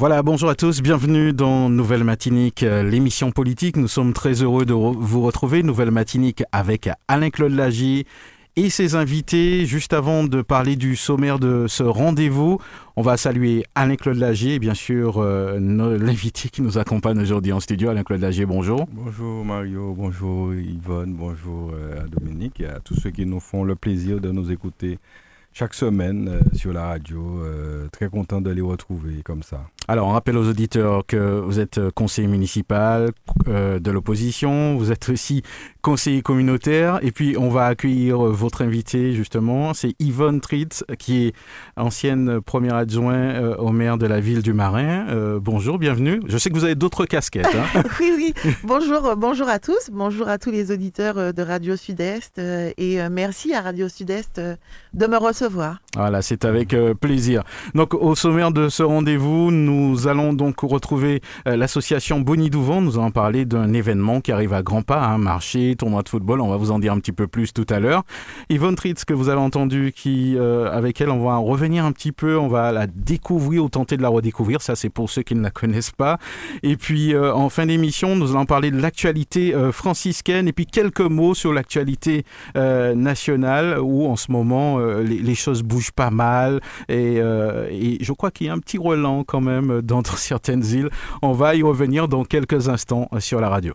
Voilà, bonjour à tous, bienvenue dans Nouvelle Matinique, euh, l'émission politique. Nous sommes très heureux de vous retrouver. Nouvelle Matinique avec Alain-Claude Lagier et ses invités. Juste avant de parler du sommaire de ce rendez-vous, on va saluer Alain-Claude Lagier et bien sûr euh, l'invité qui nous accompagne aujourd'hui en studio. Alain-Claude Lagier, bonjour. Bonjour Mario, bonjour Yvonne, bonjour euh, Dominique et à tous ceux qui nous font le plaisir de nous écouter chaque semaine euh, sur la radio. Très content de les retrouver comme ça. Alors, on rappelle aux auditeurs que vous êtes euh, conseiller municipal de l'opposition, vous êtes aussi conseiller communautaire, et puis on va accueillir votre invité justement, c'est Yvonne Tritz, qui est ancienne première adjointe au maire de la ville du Marin. bonjour, bienvenue. Je sais que vous avez d'autres casquettes. Hein. oui, oui. Bonjour, bonjour à tous, bonjour à tous les auditeurs de Radio Sud-Est, et merci à Radio Sud-Est de me recevoir voilà, c'est avec euh, plaisir. Donc, au sommaire de ce rendez-vous, nous allons donc retrouver euh, l'association Bonnie Douvant. Nous allons parler d'un événement qui arrive à grands pas, un hein, marché, tournoi de football. On va vous en dire un petit peu plus tout à l'heure. Yvonne Tritz, que vous avez entendu, euh, avec elle, on va revenir un petit peu. On va la découvrir ou tenter de la redécouvrir. Ça, c'est pour ceux qui ne la connaissent pas. Et puis, en fin d'émission, nous allons parler de l'actualité franciscaine et puis quelques mots sur l'actualité nationale où, en ce moment, les choses bougent pas mal euh, et, je crois qu'il y a un petit relent quand même dans certaines îles. On va y revenir dans quelques instants sur la radio.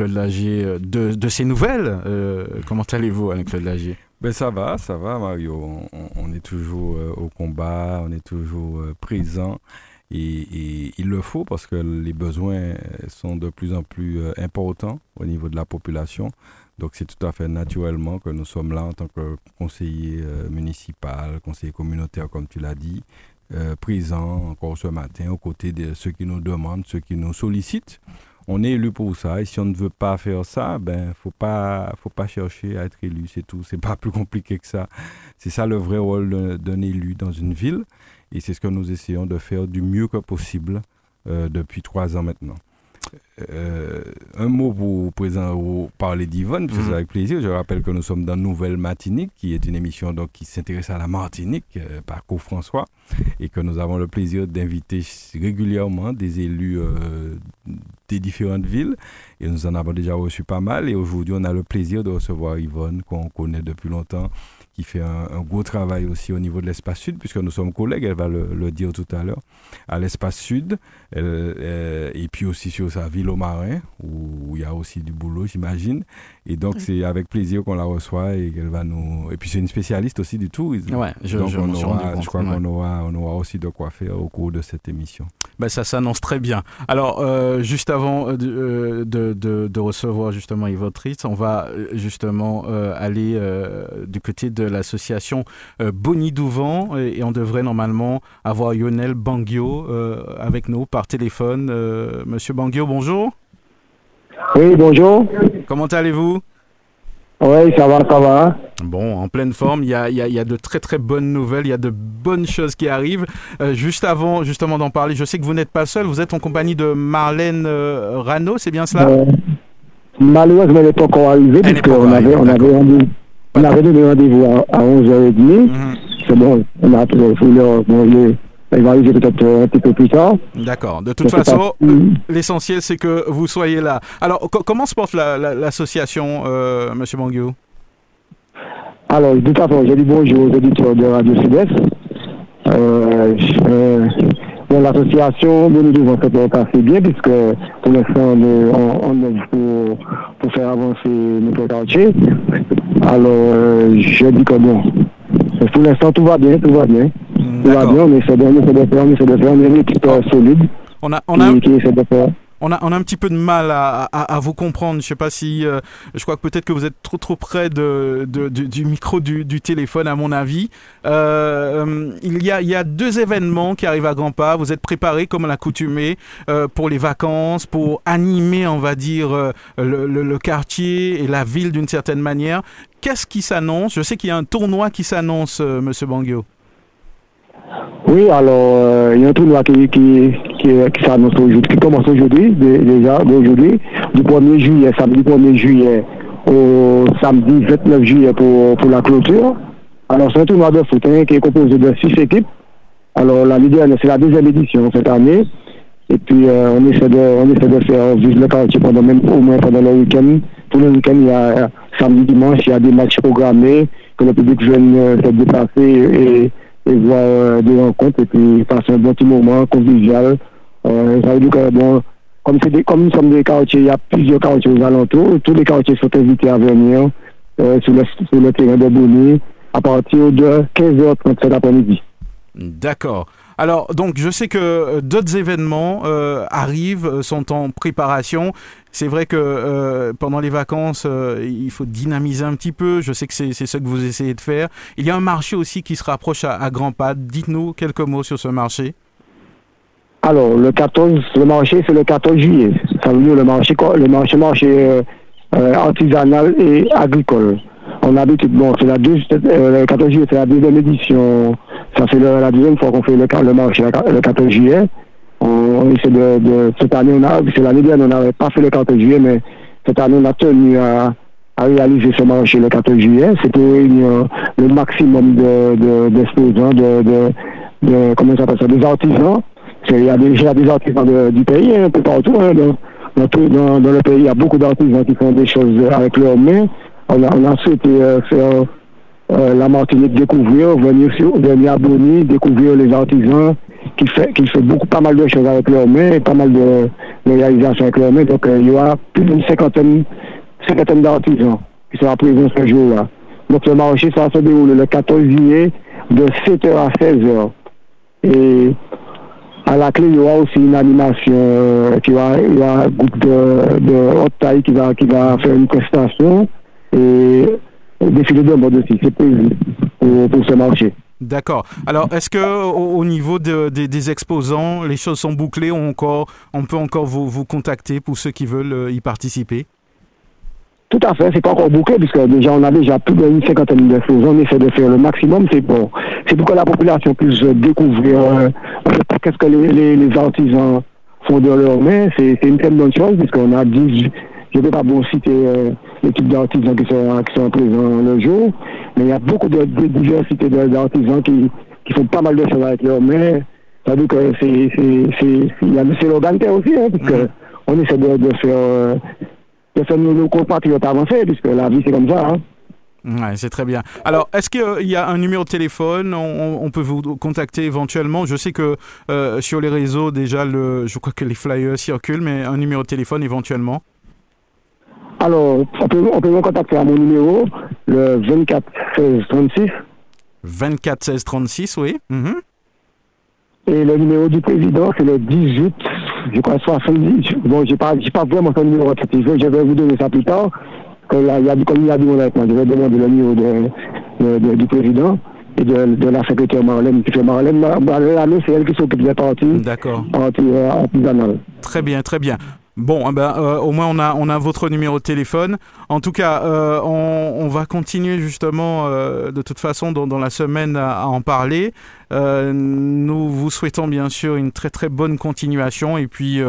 Alain-Claude Lagier euh, de, ses nouvelles. comment allez-vous, Alain-Claude Lagier? Ben ça va, ça va Mario. On, est toujours au combat, on est toujours présent. Et, il le faut parce que les besoins sont de plus en plus importants au niveau de la population. Donc c'est tout à fait naturellement que nous sommes là en tant que conseiller municipal, conseiller communautaire comme tu l'as dit, euh, présent encore ce matin aux côtés de ceux qui nous demandent, ceux qui nous sollicitent. On est élu pour ça et si on ne veut pas faire ça, ben faut pas faut pas chercher à être élu, c'est tout. C'est pas plus compliqué que ça. C'est ça le vrai rôle d'un élu dans une ville et c'est ce que nous essayons de faire du mieux que possible euh, depuis trois ans maintenant. Euh, un mot pour, présent, parler d'Yvonne, parce que c'est mhm. avec plaisir. Je rappelle que nous sommes dans Nouvelle Matinique, qui est une émission donc, qui s'intéresse à la Martinique euh, par Co-François, et que nous avons le plaisir d'inviter régulièrement des élus euh, des différentes villes. Et nous en avons déjà reçu pas mal. Et aujourd'hui, on a le plaisir de recevoir Yvonne, qu'on connaît depuis longtemps qui fait un, gros travail aussi au niveau de l'espace sud, puisque nous sommes collègues, elle va le, dire tout à l'heure, à l'espace sud, euh, et puis aussi sur sa ville au Marin, où, il y a aussi du boulot, j'imagine. Et donc, c'est avec plaisir qu'on la reçoit et qu'elle va nous. Et puis, c'est une spécialiste aussi du tourisme. Ouais, je, donc, on aura, je crois qu'on aura, on aura aussi de quoi faire au cours de cette émission. Ben, ça s'annonce très bien. Alors, euh, juste avant euh, de, de, de, recevoir justement Yves Tritz, on va justement aller du côté de l'association Boni Douvent et, on devrait normalement avoir Lionel Bangio avec nous par téléphone. Euh, Monsieur Bangio, bonjour. Oui, bonjour. Comment allez-vous? Oui, ça va, ça va. Bon, en pleine forme, il y a, y a, de très très bonnes nouvelles, il y a de bonnes choses qui arrivent. juste avant justement d'en parler, je sais que vous n'êtes pas seul, vous êtes en compagnie de Marlène Rano, c'est bien cela? Malheureusement, elle n'est pas encore arrivée, puisqu'on avait, on avait on avait donné rendez-vous à, 11h30. Mhm. C'est bon, on a voulu bon, il va arriver peut-être un petit peu plus tard. D'accord. De toute façon, mhm. l'essentiel, c'est que vous soyez là. Alors, comment se porte l'association, euh, M. Banguio Alors, tout à fait, j'ai dit bonjour aux auditeurs de Radio Sud-Est. Euh, bon, l'association nous devons faire assez bien puisque pour l'instant on, on est pour, pour faire avancer notre quartier. Alors euh, je dis que bon, pour l'instant tout va bien, tout va bien. Tout va bien, on essaie de, on essaie de faire, on essaie de faire, on est une équipe solide. On a, on a... Qui, qui essaie de faire on a, on a un petit peu de mal à, à, à vous comprendre. Je sais pas si, euh, je crois que peut-être que vous êtes trop trop près de, de, du, micro du, du, téléphone, à mon avis. Euh, il, y a, il y a deux événements qui arrivent à grands pas. Vous êtes préparé comme l'accoutumée euh, pour les vacances, pour animer, on va dire, euh, le, le, le quartier et la ville d'une certaine manière. Qu'est-ce qui s'annonce? Je sais qu'il y a un tournoi qui s'annonce, euh, Monsieur Bangio. Oui, alors, euh, il y a un tournoi qui, qui, qui, s'annonce aujourd'hui, qui commence aujourd'hui, déjà, aujourd'hui, du 1er juillet, samedi 1er juillet au samedi 29 juillet pour, pour la clôture. Alors, c'est un tournoi de foot hein, qui est composé de six équipes. Alors, la c'est la deuxième édition cette année. Et puis, euh, on, essaie de, on essaie de faire vivre le quartier pendant même, au moins pendant le week-end. Tout le week-end, il y a samedi, dimanche, il y a des matchs programmés que le public vienne euh, se déplacer et voir euh, des rencontres et puis passer un bon petit moment convivial. Euh, ça veut dire que, bon, comme, des, comme nous sommes des quartiers, il y a plusieurs quartiers aux alentours, tous les quartiers sont invités à venir euh, sur, le, sur le terrain de Bouni à partir de 15h30 cet après-midi. D'accord. Alors, donc, je sais que euh, d'autres événements euh, arrivent, euh, sont en préparation. C'est vrai que pendant les vacances, il faut dynamiser un petit peu. Je sais que c'est ce que vous essayez de faire. Il y a un marché aussi qui se rapproche à, à grands pas. Dites-nous quelques mots sur ce marché. Alors, le 14, le marché, c'est le 14 juillet. Ça veut dire le marché, le marché, marché artisanal et agricole. On a habitude, bon, c'est la deux, le 14 juillet, c'est la deuxième édition ça fait la deuxième fois qu'on fait le, marché le 14 juillet. On, essaie de, cette année, on a, c'est l'année dernière, on n'avait pas fait le 14 juillet, mais cette année, on a tenu à, réaliser ce marché le 14 juillet. C'est réunir le maximum de, d'exposants, de, de, de, comment ça s'appelle ça, des artisans. il y a déjà des artisans du pays, un peu partout. Hein, dans, dans, le pays, il y a beaucoup d'artisans qui font des choses avec leurs mains. On a, souhaité euh, faire euh, la Martinique découvrir, venir, sur, venir à Bonny, découvrir les artisans qui fait, beaucoup, pas mal de choses avec leurs mains, pas mal de, réalisations avec leurs mains. Donc, euh, il y aura plus d'une cinquantaine, d'artisans qui seront présents ce jour-là. Donc, le marché, ça se dérouler le 14 juillet de 7h à 16h. Et à la clé, il y aura aussi une animation, qui va, il y aura un groupe de, de haute taille qui va, qui va faire une prestation. Et défilé de mode aussi, c'est prévu pour, pour ce marché. D'accord. Alors, est-ce que au, au niveau de, de, des exposants, les choses sont bouclées on, encore, on peut encore vous, vous contacter pour ceux qui veulent euh, y participer? Tout à fait, c'est pas encore bouclé puisque déjà on a déjà plus d'une cinquantaine d'exposants. On essaie de faire le maximum. C'est bon, c'est pour que la population puisse découvrir euh, qu'est-ce que les, les, les, artisans font de leurs mains. C'est une très bonne chose puisqu'on a 10, je ne vais pas bon citer euh, types d'artisans qui sont, qui sont présents le jour, mais il y a beaucoup de, de diversité d'artisans qui, qui font pas mal de choses avec leurs mains. Ça veut dire que c'est l'organité aussi, hein, parce que on essaie de, de faire, euh, de faire nos, nos compatriotes avancer, puisque la vie c'est comme ça. Hein. Ouais, c'est très bien. Alors, est-ce qu'il y a un numéro de téléphone? On, on, peut vous contacter éventuellement Je sais que euh, sur les réseaux, déjà, le, je crois que les flyers circulent, mais un numéro de téléphone éventuellement alors, on peut, on peut me contacter à mon numéro, le 24 16 36. 24 16 36, oui. Mm -hmm. Et le numéro du président, c'est le 18, je crois, 70. Bon, je n'ai pas, pas vraiment son numéro je vais vous donner ça plus tard. Comme il y a, comme il y a du monde avec moi, je vais demander le numéro de, de, de, du président et de, de, la secrétaire Marlène qui fait Marlène. Marlène, c'est elle qui s'occupe des parties. D'accord. Parties euh. Très bien, très bien. Bon, eh ben, euh, au moins on a, on a votre numéro de téléphone. En tout cas, euh, on, va continuer justement euh, de toute façon dans, la semaine à, en parler. Nous vous souhaitons bien sûr une très très bonne continuation et puis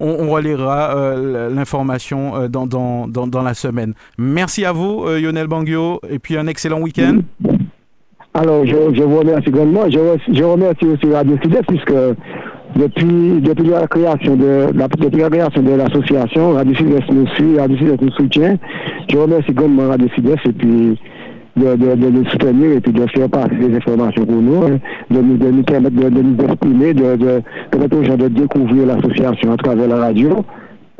on, on l'information dans, la semaine. Merci à vous, Lionel Bangio, et puis un excellent week-end. Alors, je, vous remercie grandement. Je, je remercie aussi Radio Sud puisque depuis, depuis la création de la, création de l'association, Radio Sud-Est nous suit, Radio Sud-Est nous soutient. Je remercie grandement Radio Sud-Est et puis de, nous soutenir et puis de faire passer les informations pour nous, hein, de, nous, permettre de, nous exprimer, de, de permettre aux gens de découvrir l'association à travers la radio.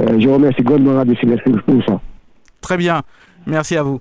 Euh, je remercie grandement Radio Sud-Est pour ça. Très bien. Merci à vous.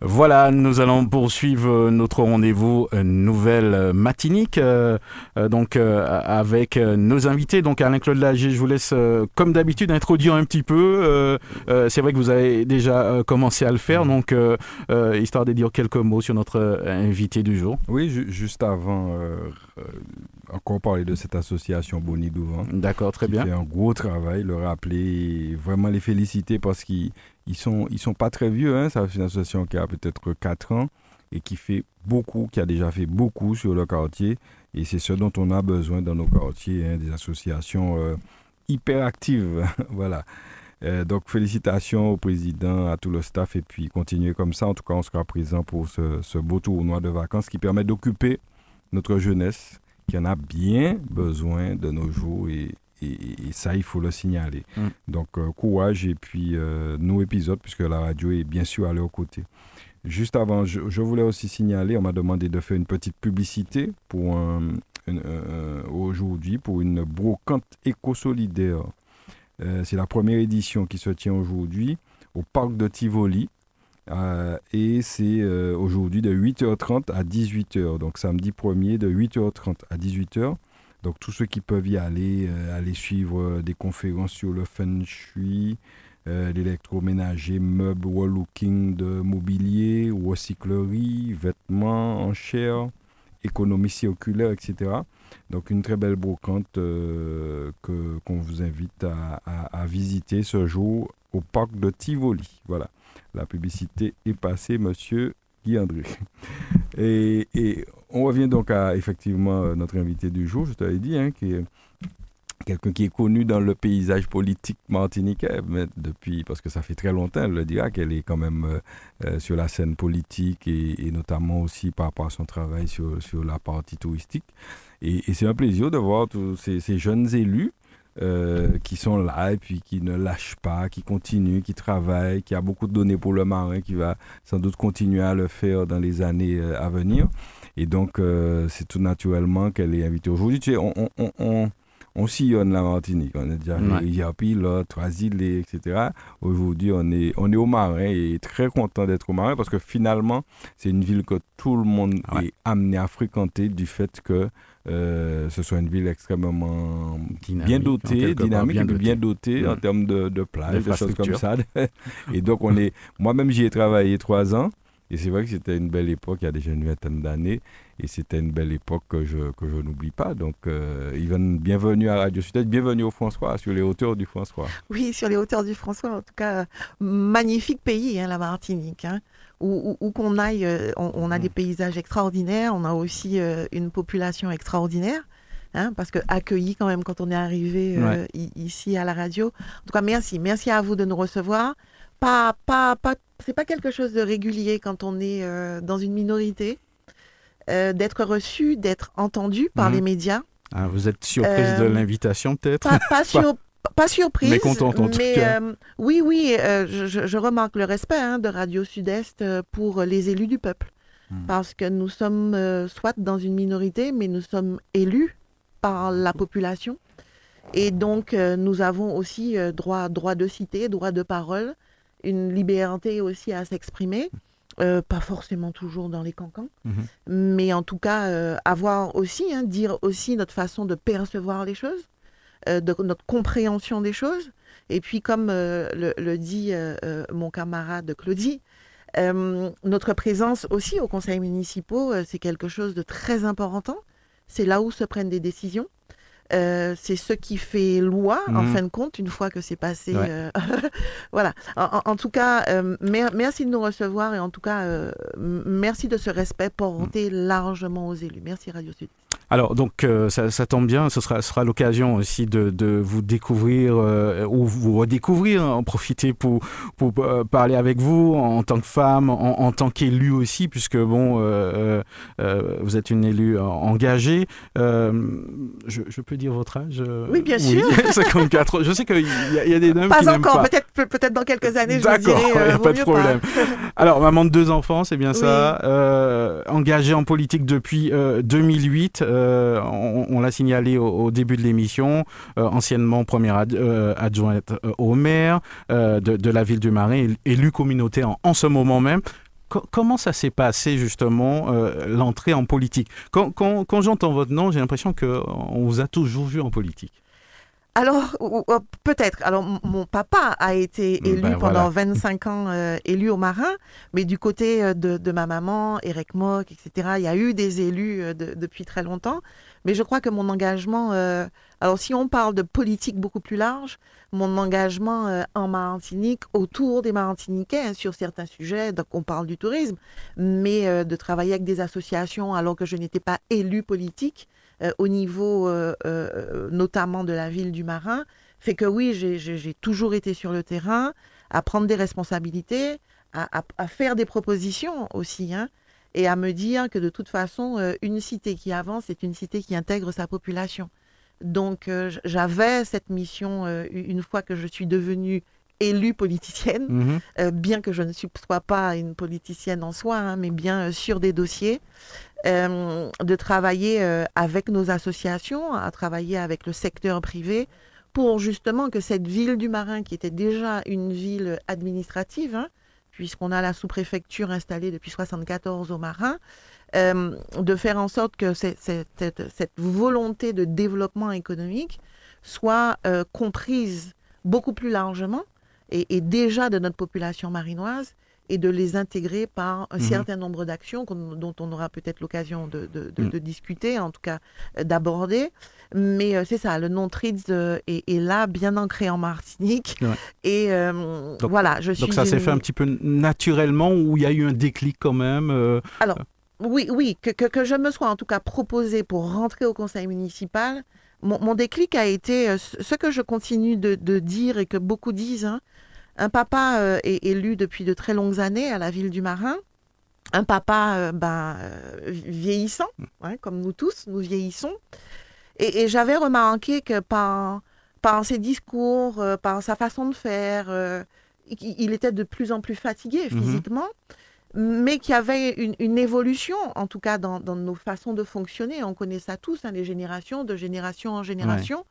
Voilà, nous allons poursuivre notre rendez-vous euh, Nouvelle euh, Matinique. Euh, donc avec nos invités. Donc Alain-Claude Lagier, je vous laisse comme d'habitude introduire un petit peu. c'est vrai que vous avez déjà commencé à le faire, donc histoire de dire quelques mots sur notre invité du jour. Oui, juste avant, encore parler de cette association Boni Douvan. D'accord, très qui bien. fait un gros travail, le rappeler, vraiment les féliciter parce qu'ils ils sont, ils sont pas très vieux. Hein. C'est une association qui a peut-être 4 ans et qui fait beaucoup, qui a déjà fait beaucoup sur le quartier. Et c'est ce dont on a besoin dans nos quartiers, hein, des associations euh, hyper actives. voilà. Euh, donc félicitations au président, à tout le staff et puis continuez comme ça. En tout cas, on sera présent pour ce, ce beau tournoi de vacances qui permet d'occuper notre jeunesse qui en a bien besoin de nos jours et, et, et ça, il faut le signaler. Mm. Donc, euh, courage et puis euh, nos épisodes, puisque la radio est bien sûr à leur côté. Juste avant, je, je voulais aussi signaler, on m'a demandé de faire une petite publicité pour euh, aujourd'hui pour une brocante éco-solidaire. Euh, c'est la première édition qui se tient aujourd'hui au parc de Tivoli. Euh, et c'est aujourd'hui de 8h30 à 18h. Donc samedi 1er de 8h30 à 18h. Donc tous ceux qui peuvent y aller, euh, aller suivre euh, des conférences sur le feng shui, euh, l'électroménager, meubles, wall looking de mobilier, recyclerie, vêtements, enchères, économie circulaire, etc. Donc une très belle brocante qu'on vous invite à- à visiter ce jour au parc de Tivoli. Voilà, la publicité est passée, monsieur André. Et, on revient donc à effectivement euh, notre invité du jour, je te dit, hein, qui quelqu'un qui est connu dans le paysage politique martiniquais, mais depuis, parce que ça fait très longtemps, elle le dira, qu'elle est quand même euh, euh, sur la scène politique et, notamment aussi par rapport à son travail sur, la partie touristique. Et, c'est un plaisir de voir tous ces jeunes élus euh, qui sont là et puis qui ne lâchent pas, qui continuent, qui travaillent, qui a beaucoup de données pour le marin, qui va sans doute continuer à le faire dans les années euh, à venir. Et donc, euh, c'est tout naturellement qu'elle est invitée aujourd'hui. Tu sais, on, on, on, on, on sillonne la Martinique. On est déjà Ouais. Yapi, là, Trois-Îlets, etc. Aujourd'hui, on est, on est au Marin et très content d'être au Marin parce que finalement, c'est une ville que tout le monde Ouais. est amené à fréquenter du fait que euh, ce soit une ville extrêmement Dynamique, bien en dotée, dynamique, bien et dotée. bien dotée en Mm. termes de, de plages, de choses comme ça. Et donc, on est, moi-même, j'y ai travaillé trois ans. Et c'est vrai que c'était une belle époque, il y a déjà une vingtaine d'années. Et c'était une belle époque que je, que je n'oublie pas. Donc, euh, Yvonne, bienvenue à Radio Sud-Est, bienvenue au François, sur les hauteurs du François. Oui, sur les hauteurs du François, en tout cas, magnifique pays, hein, la Martinique. hein. Où, où- où qu'on aille, euh, on, on a des paysages extraordinaires, on a aussi euh, une population extraordinaire. hein, parce que accueilli quand même quand on est arrivé euh, Ouais. ici à la radio. En tout cas, merci, merci à vous de nous recevoir. Pas, pas, pas, c'est pas quelque chose de régulier quand on est euh, dans une minorité, d'être reçu, d'être entendu par Mhm. les médias. Ah, vous êtes surprise de l'invitation peut-être? Pas, pas, sur- pas surprise. Mais contente, en tout mais, cas. euh, oui, oui, euh, je, remarque le respect hein, de Radio Sud-Est euh, pour les élus du peuple. Hmm. Parce que nous sommes euh, soit dans une minorité, mais nous sommes élus par la population. Et donc, nous avons aussi droit, droit de cité, droit de parole, une liberté aussi à s'exprimer. Euh, pas forcément toujours dans les cancans, Mhm. mais en tout cas, euh, avoir aussi, hein, dire aussi notre façon de percevoir les choses, de notre compréhension des choses. Et puis, comme euh, le, dit euh, euh, mon camarade Claudie, euh, notre présence aussi aux conseils municipaux, euh, c'est quelque chose de très important. C'est là où se prennent des décisions. Euh, c'est ce qui fait loi, en Mhm. fin de compte, une fois que c'est passé. Ouais. euh, voilà. En, tout cas, euh, mer- merci de nous recevoir et en tout cas, merci de ce respect porté largement aux élus. Merci Radio Sud. Alors, donc, euh, ça, ça tombe bien, ce sera, l'occasion aussi de, de vous découvrir euh, ou vous redécouvrir, hein, en profiter pour, pour euh, parler avec vous en, tant que femme, en, en tant qu'élue aussi, puisque, bon, vous êtes une élue engagée. Je, je peux dire votre âge euh, Oui, bien sûr. 54 Je sais qu'il y, a- il y a des dames Pas encore, pas. peut-être peut- peut-être dans quelques années, D'accord, il n'y euh, a pas de problème. Alors, maman de deux enfants, c'est bien ça. Euh, engagée en politique depuis euh, 2008. euh, on on l'a signalé au, au début de l'émission. anciennement première ad- adjointe au maire de, de la ville du Marais, él- élue communautaire en, en ce moment même. Co- comment ça s'est passé justement euh, l'entrée en politique? Quand, quand- quand j'entends votre nom, j'ai l'impression qu'on vous a toujours vu en politique. Alors, ou- peut-être. Alors, mon papa a été Mm, élu ben pendant voilà. 25 ans, euh, élu au Marin, mais du côté euh, de, de ma maman, Eric Mock, etc., il y a eu des élus euh, de- depuis très longtemps. Mais je crois que mon engagement, euh, alors si on parle de politique beaucoup plus large, mon engagement euh, en Martinique, autour des Martiniquais, hein, sur certains sujets, donc on parle du tourisme, mais euh, de travailler avec des associations alors que je n'étais pas élu politique, euh, au niveau notamment de la ville du Marin, fait que oui, j'ai- toujours été sur le terrain, à prendre des responsabilités, à, faire des propositions aussi, hein, et à me dire que de toute façon, une cité qui avance, c'est une cité qui intègre sa population. Donc euh, j'avais cette mission euh, une fois que je suis devenue élue politicienne, Mhm. euh, bien que je ne sois pas une politicienne en soi, hein, mais bien euh, sur des dossiers, euh, de travailler avec nos associations, à travailler avec le secteur privé, pour justement que cette ville du Marin, qui était déjà une ville administrative, hein, puisqu'on a la sous-préfecture installée depuis 74 au Marin, euh, de faire en sorte que cette, cette volonté de développement économique soit euh, comprise beaucoup plus largement et, et déjà de notre population marinoise et de les intégrer par un Mhm. certain nombre d'actions dont on aura peut-être l'occasion de, de- de- de discuter, en tout cas euh, d'aborder. Mais euh, c'est ça, le nom TRIDS euh, est, est là, bien ancré en Martinique. Ouais. Et Donc- voilà, je suis. Donc ça s'est fait un petit peu naturellement ou il y a eu un déclic quand même euh, Oui, oui, que, que, que je me sois en tout cas proposé pour rentrer au conseil municipal. Mon, mon déclic a été euh, ce que je continue de, de dire et que beaucoup disent. hein. Un papa euh, est élu depuis de très longues années à la ville du Marin. Un papa euh, ben, vieillissant, hein, comme nous tous, nous vieillissons. Et, et j'avais remarqué que par, par ses discours, par sa façon de faire, euh, il il était de plus en plus fatigué Mhm. physiquement mais qu'il y avait une, une évolution, en tout cas dans, dans nos façons de fonctionner. On connaît ça tous, hein, les générations, de génération en génération.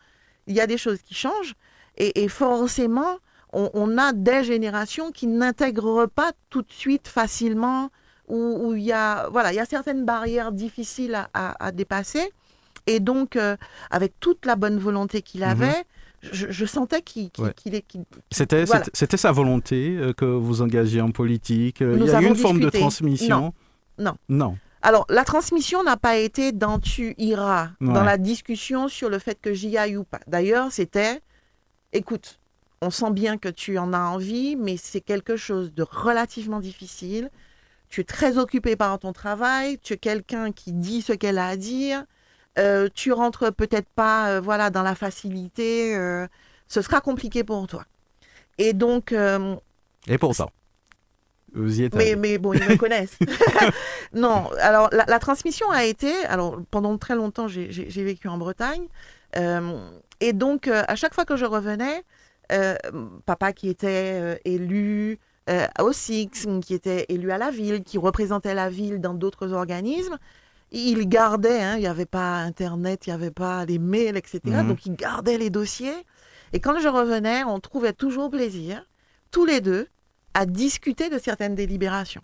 Il y a des choses qui changent. Et, et forcément, on, on a des générations qui n'intègrent pas tout de suite facilement, où, où il, y a, voilà, il y a certaines barrières difficiles à, à- à dépasser. Et donc, euh, avec toute la bonne volonté qu'il Mhm. avait, je, je sentais qu'il Ouais. qu'il- C'était Voilà. sa volonté euh, que vous engagez en politique. euh, Il y a eu une forme de transmission. Non. Non. Alors, la transmission n'a pas été dans tu iras, Ouais. dans la discussion sur le fait que j'y aille ou pas. D'ailleurs, c'était, écoute, on sent bien que tu en as envie, mais c'est quelque chose de relativement difficile. Tu es très occupé par ton travail, tu es quelqu'un qui dit ce qu'elle a à dire, euh, tu rentres peut-être pas euh, voilà, dans la facilité, euh, ce sera compliqué pour toi. Et donc, Et pourtant, vous y êtes mais, bon, ils me connaissent. non, alors la, la transmission a été, alors pendant très longtemps, j'ai- vécu en Bretagne. et donc, à chaque fois que je revenais, papa qui était élu au SIX, qui était élu à la ville, qui représentait la ville dans d'autres organismes, il gardait, hein, il n'y avait pas Internet, il n'y avait pas les mails, etc. Mhm. Donc, il gardait les dossiers. Et quand je revenais, on trouvait toujours plaisir, tous les deux, à discuter de certaines délibérations.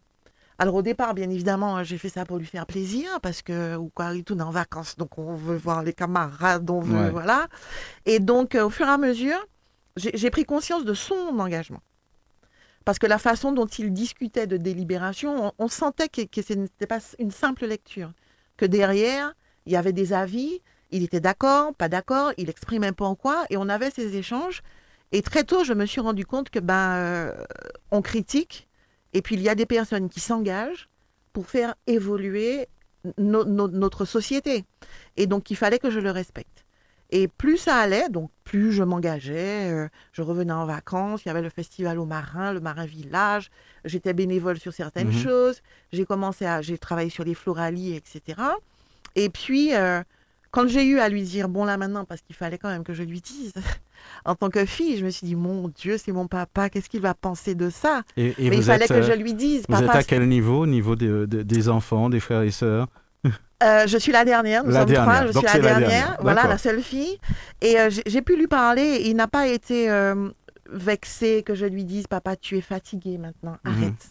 Alors au départ, bien évidemment, j'ai fait ça pour lui faire plaisir parce que ou quoi, il tourne en vacances, donc on veut voir les camarades, on veut Ouais. voilà. Et donc euh, au fur et à mesure, j'ai j'ai pris conscience de son engagement. Parce que la façon dont il discutait de délibération, on, on sentait que, que ce n'était pas une simple lecture, que derrière, il y avait des avis, il était d'accord, pas d'accord, il exprimait pourquoi, et on avait ces échanges. Et très tôt, je me suis rendu compte que ben, euh, on critique, et puis il y a des personnes qui s'engagent pour faire évoluer notre société. Et donc, il fallait que je le respecte. Et plus ça allait, donc plus je m'engageais, euh, je revenais en vacances, il y avait le festival au Marin, le Marin Village, j'étais bénévole sur certaines mhm. choses, j'ai commencé à, j'ai travaillé sur les floralies, etc. Et puis, euh, quand j'ai eu à lui dire, bon là maintenant, parce qu'il fallait quand même que je lui dise, en tant que fille, je me suis dit, mon Dieu, c'est mon papa, qu'est-ce qu'il va penser de ça? Et, Mais il fallait que je lui dise. Vous êtes à quel niveau? Au niveau des enfants, des frères et sœurs? Euh, je suis la dernière, nous sommes trois, je suis la, dernière, voilà, la seule fille. Et euh, j'ai pu lui parler, il n'a pas été euh, vexé que je lui dise, papa, tu es fatigué maintenant, mhm. arrête.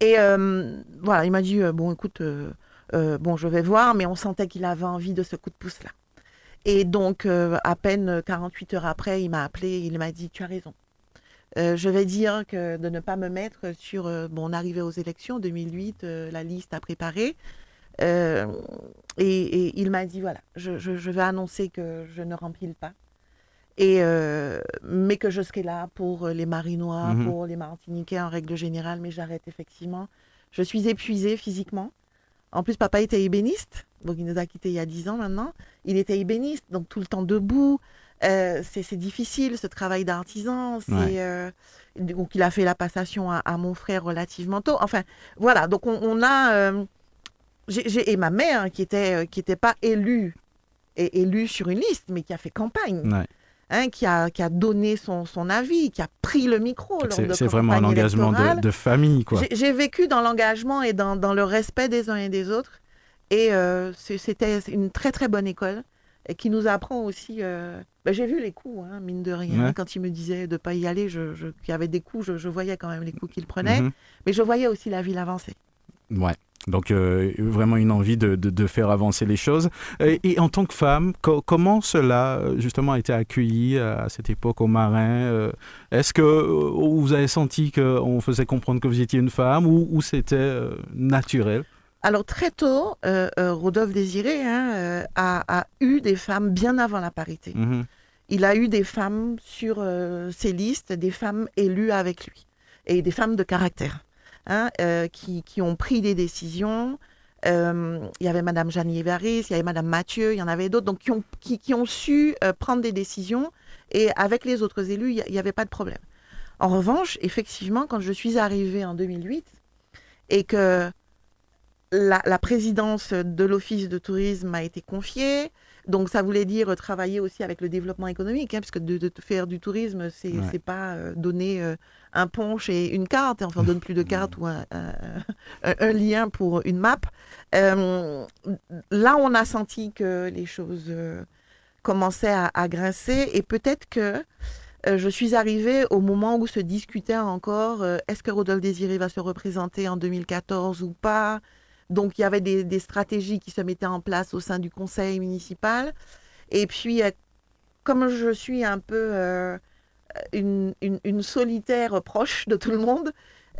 Et voilà, il m'a dit, bon, écoute, bon, je vais voir, mais on sentait qu'il avait envie de ce coup de pouce-là. Et donc, à peine 48 heures après, il m'a appelé, il m'a dit, tu as raison. je vais dire que de ne pas me mettre sur, bon, on arrivait aux élections 2008, la liste à préparer. Euh, et, il m'a dit voilà, je, vais annoncer que je ne remplis pas. Et, euh, mais que je serai là pour les Marinois, mhm. pour les Martiniquais en règle générale, mais j'arrête effectivement. Je suis épuisée physiquement. En plus, papa était ébéniste, donc il nous a quittés il y a 10 ans maintenant. Il était ébéniste, donc tout le temps debout. Euh, c'est difficile ce travail d'artisan. donc il a fait la passation à, mon frère relativement tôt. Enfin, voilà, donc on, a et ma mère, hein, qui n'était euh, qui était pas élue, et élue sur une liste, mais qui a fait campagne. Hein, qui, a, qui a donné son, son avis, qui a pris le micro. C'est vraiment un engagement de, de, famille. quoi. J'ai vécu dans l'engagement et dans, dans, le respect des uns et des autres. Et euh, c'était une très très bonne école et qui nous apprend aussi. Euh, ben, j'ai vu les coups, hein, mine de rien. Quand il me disait de ne pas y aller, je, je, qu'il y avait des coups, je, je, voyais quand même les coups qu'il prenait. Mhm. Mais je voyais aussi la ville avancer. Ouais. Donc euh, vraiment une envie de, de, faire avancer les choses. Et, en tant que femme, comment cela justement a été accueilli à cette époque au Marin euh, Est-ce que euh, vous avez senti qu'on faisait comprendre que vous étiez une femme ou, c'était naturel? Alors très tôt, Rodolphe Désiré hein, a, eu des femmes bien avant la parité. Mm-hmm. Il a eu des femmes sur ses listes, des femmes élues avec lui et des femmes de caractère. Hein, euh, qui, ont pris des décisions. Euh, il y avait Madame Jeanne Varis, il y avait Madame Mathieu, il y en avait d'autres, donc qui ont, su euh, prendre des décisions. Et avec les autres élus, il n'y avait pas de problème. En revanche, effectivement, quand je suis arrivée en 2008 et que la, la présidence de l'Office de tourisme m'a été confiée, donc ça voulait dire travailler aussi avec le développement économique, hein, parce que de, faire du tourisme, c'est n'est pas euh, donner euh, un punch et une carte, enfin on donne plus de cartes ou un, lien pour une map. Euh, là, on a senti que les choses commençaient à, à, grincer et peut-être que je suis arrivée au moment où se discutait encore est-ce que Rodolphe Désiré va se représenter en 2014 ou pas? Donc il y avait des, stratégies qui se mettaient en place au sein du conseil municipal. Et puis, euh, comme je suis un peu euh, une, solitaire proche de tout le monde,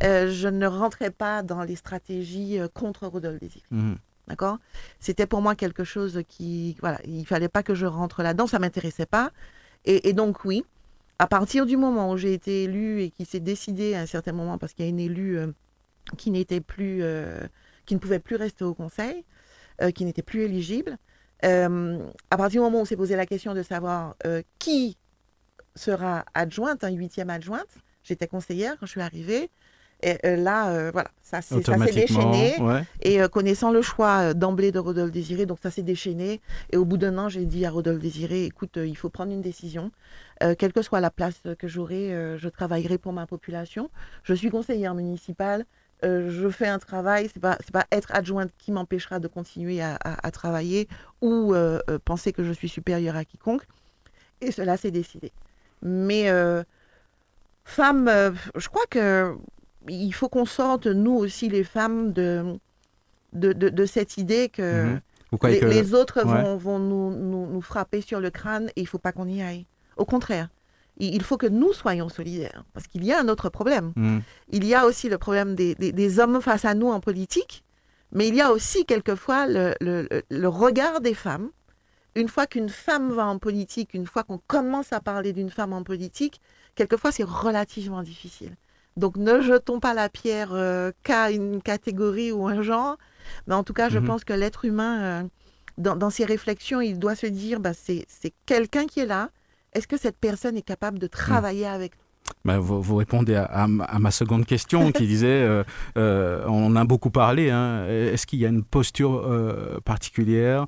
euh, je ne rentrais pas dans les stratégies contre Rodolphe Désir. Mhm. D'accord? C'était pour moi quelque chose qui. Voilà, il fallait pas que je rentre là-dedans, ça m'intéressait pas. Et, donc, oui, à partir du moment où j'ai été élue et qui s'est décidé à un certain moment, parce qu'il y a une élue qui n'était plus qui ne pouvait plus rester au conseil, euh, qui n'était plus éligible. Euh, à partir du moment où on s'est posé la question de savoir euh, qui sera adjointe, un huitième adjointe, j'étais conseillère quand je suis arrivée. Et là, voilà, ça, s'est déchaîné. Et connaissant le choix d'emblée de Rodolphe Désiré, donc ça s'est déchaîné. Et au bout d'un an, j'ai dit à Rodolphe Désiré, écoute, il faut prendre une décision. quelle que soit la place que j'aurai, je travaillerai pour ma population. Je suis conseillère municipale. Euh, je fais un travail, c'est pas pas être adjointe qui m'empêchera de continuer à, travailler ou euh, euh, penser que je suis supérieure à quiconque. Et cela s'est décidé. Mais femme, je crois que il faut qu'on sorte nous aussi les femmes de de, cette idée que, mhm. les, autres vont, nous, nous, frapper sur le crâne et il faut pas qu'on y aille. Au contraire, il faut que nous soyons solidaires, parce qu'il y a un autre problème. Mm. Il y a aussi le problème des, hommes face à nous en politique, mais il y a aussi quelquefois le, regard des femmes une fois qu'une femme va en politique, une fois qu'on commence à parler d'une femme en politique, quelquefois c'est relativement difficile. Donc ne jetons pas la pierre euh, qu'à une catégorie ou un genre, mais en tout cas, je Mhm. pense que l'être humain, euh, dans, dans ses réflexions, il doit se dire, bah, c'est quelqu'un qui est là. Est-ce que cette personne est capable de travailler avec Bah, vous, vous répondez à, à ma- à ma seconde question qui disait, euh, euh, on en a beaucoup parlé, hein, est-ce qu'il y a une posture euh, particulière